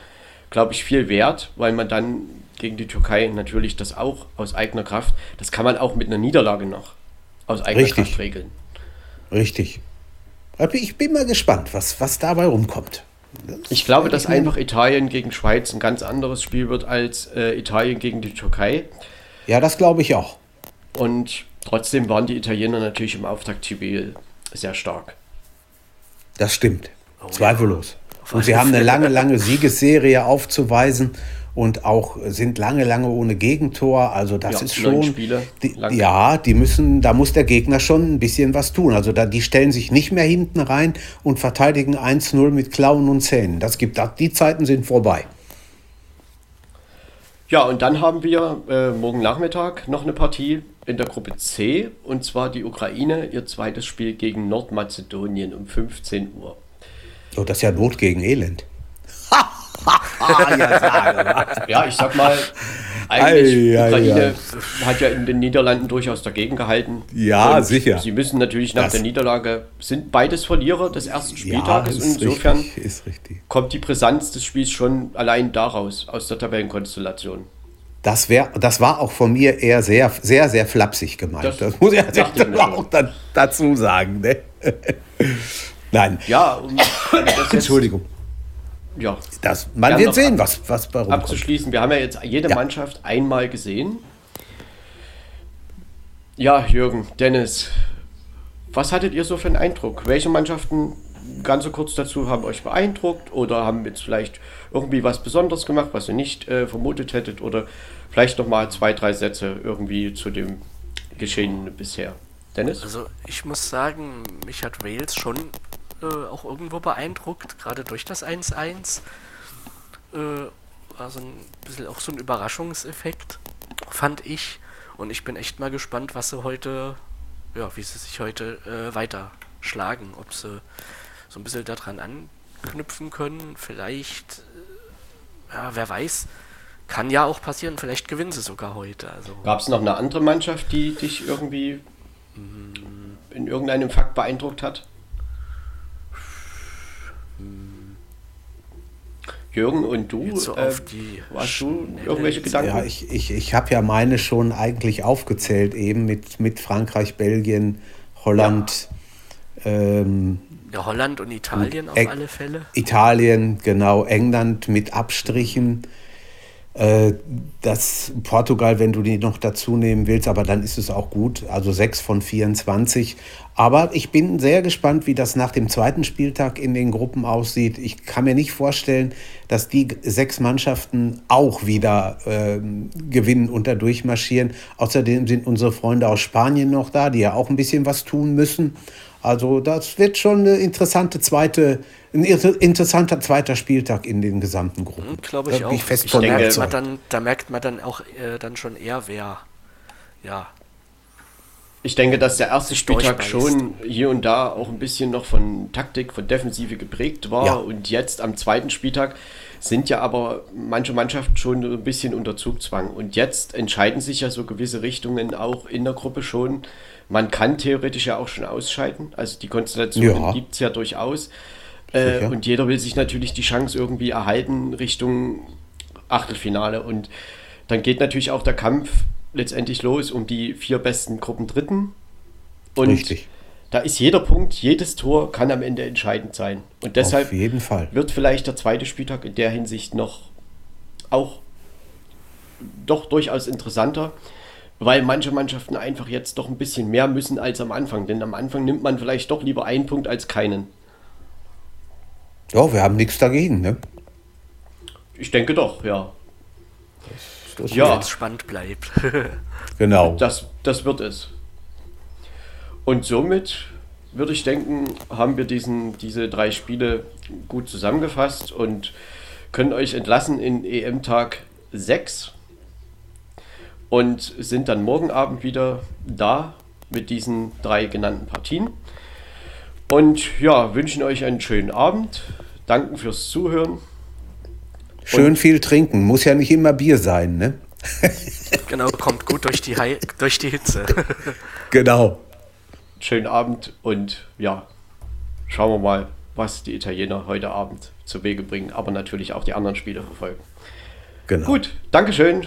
glaube ich, viel wert, weil man dann gegen die Türkei natürlich das auch aus eigener Kraft, das kann man auch mit einer Niederlage noch aus eigener Richtig. Kraft regeln. Richtig. Ich bin mal gespannt, was, was dabei rumkommt. Das ich glaube, dass einfach Italien gegen Schweiz ein ganz anderes Spiel wird als äh, Italien gegen die Türkei. Ja, das glaube ich auch. Und trotzdem waren die Italiener natürlich im Auftaktspiel sehr stark. Das stimmt. Oh, Zweifellos. Ja. Und sie haben eine lange, lange Siegesserie aufzuweisen. und auch sind lange, lange ohne Gegentor. Also das Ja, ist schon. Spiele die, ja, die müssen, da muss der Gegner schon ein bisschen was tun. Also da, die stellen sich nicht mehr hinten rein und verteidigen 1-0 mit Klauen und Zähnen. Das gibt, die Zeiten sind vorbei. Ja, und dann haben wir äh, morgen Nachmittag noch eine Partie in der Gruppe C und zwar die Ukraine, ihr zweites Spiel gegen Nordmazedonien um 15 Uhr. Oh, das ist ja Not gegen Elend. Ja, ich sag mal, eigentlich Ei, ei, Ukraine hat ja in den Niederlanden durchaus dagegen gehalten. Ja, Und sicher. Sie müssen natürlich nach Das- der Niederlage, sind beides Verlierer des ersten Ja, Spieltages ist und insofern richtig, kommt die Brisanz des Spiels schon allein daraus, aus der Tabellenkonstellation. Das, wär, das war auch von mir eher sehr, sehr, sehr flapsig gemeint. Das Das, muss ich ich mir auch dazu sagen. Ne? Nein, Ja, um Entschuldigung. Ja, Das, man wird sehen, ab- was, was bei rumkommt. abzuschließen. Wir haben ja jetzt jede Ja. Mannschaft einmal gesehen. Ja, Jürgen, Dennis, was hattet ihr so für einen Eindruck? Welche Mannschaften, ganz so kurz dazu, haben euch beeindruckt oder haben jetzt vielleicht irgendwie was Besonderes gemacht, was ihr nicht äh, vermutet hättet oder vielleicht noch mal zwei, drei Sätze irgendwie zu dem Geschehen bisher. Dennis? Also ich muss sagen, mich hat Wales schon äh, auch irgendwo beeindruckt, gerade durch das 1-1. Äh, war so ein bisschen auch so ein Überraschungseffekt, fand ich. Und ich bin echt mal gespannt, was sie heute, ja, wie sie sich heute äh, weiter schlagen. Ob sie so ein bisschen daran anknüpfen können. Vielleicht, äh, ja, wer weiß. Kann ja auch passieren, vielleicht gewinnen sie sogar heute. Also. Gab es noch eine andere Mannschaft, die dich irgendwie in irgendeinem Fakt beeindruckt hat? Jürgen und du, so äh, auf die hast du irgendwelche Gedanken? Ja, ich, ich, ich habe ja meine schon eigentlich aufgezählt, eben mit, mit Frankreich, Belgien, Holland, ähm, Ja, Holland und Italien auf alle Fälle. Italien, genau, England mit Abstrichen. Äh, das Portugal, wenn du die noch dazu nehmen willst, aber dann ist es auch gut. Also 6 von 24. Aber ich bin sehr gespannt, wie das nach dem zweiten Spieltag in den Gruppen aussieht. Ich kann mir nicht vorstellen, dass die sechs Mannschaften auch wieder ähm, gewinnen und da durchmarschieren. Außerdem sind unsere Freunde aus Spanien noch da, die ja auch ein bisschen was tun müssen. Also das wird schon eine interessante zweite, ein inter- interessanter zweiter Spieltag in den gesamten Gruppen. Glaube Da ich bin auch. Ich fest Ich von denke, man dann, da merkt man dann auch äh, dann schon eher, wer ja, Ich denke, dass der erste Spieltag schon hier und da auch ein bisschen noch von Taktik, von Defensive geprägt war. Ja. Und jetzt am zweiten Spieltag sind ja aber manche Mannschaften schon ein bisschen unter Zugzwang. Und jetzt entscheiden sich ja so gewisse Richtungen auch in der Gruppe schon. Man kann theoretisch ja auch schon ausscheiden. Also die Konstellation Ja. gibt es ja durchaus. Äh, und jeder will sich natürlich die Chance irgendwie erhalten Richtung Achtelfinale. Und dann geht natürlich auch der Kampf letztendlich los um die vier besten Gruppen Dritten. Und Richtig. da ist jeder Punkt, jedes Tor kann am Ende entscheidend sein. Und deshalb wird vielleicht der zweite Spieltag in der Hinsicht noch auch doch durchaus interessanter, weil manche Mannschaften einfach jetzt doch ein bisschen mehr müssen als am Anfang. Denn am Anfang nimmt man vielleicht doch lieber einen Punkt als keinen. Ja, wir haben nichts dagegen, ne? Ich denke doch, ja. Das Ja. wenn es spannend bleibt. Genau. Das, das wird es. Und somit würde ich denken, haben wir diesen, diese drei Spiele gut zusammengefasst und können euch entlassen in EM-Tag 6 und sind dann morgen Abend wieder da mit diesen drei genannten Partien. Und ja, wünschen euch einen schönen Abend. Danken fürs Zuhören. Schön viel trinken. Muss ja nicht immer Bier sein, ne? genau, kommt gut durch die, Hei- durch die Hitze. Genau. Schönen Abend und ja, schauen wir mal, was die Italiener heute Abend zu Wege bringen, aber natürlich auch die anderen Spiele verfolgen. genau. Gut, Dankeschön,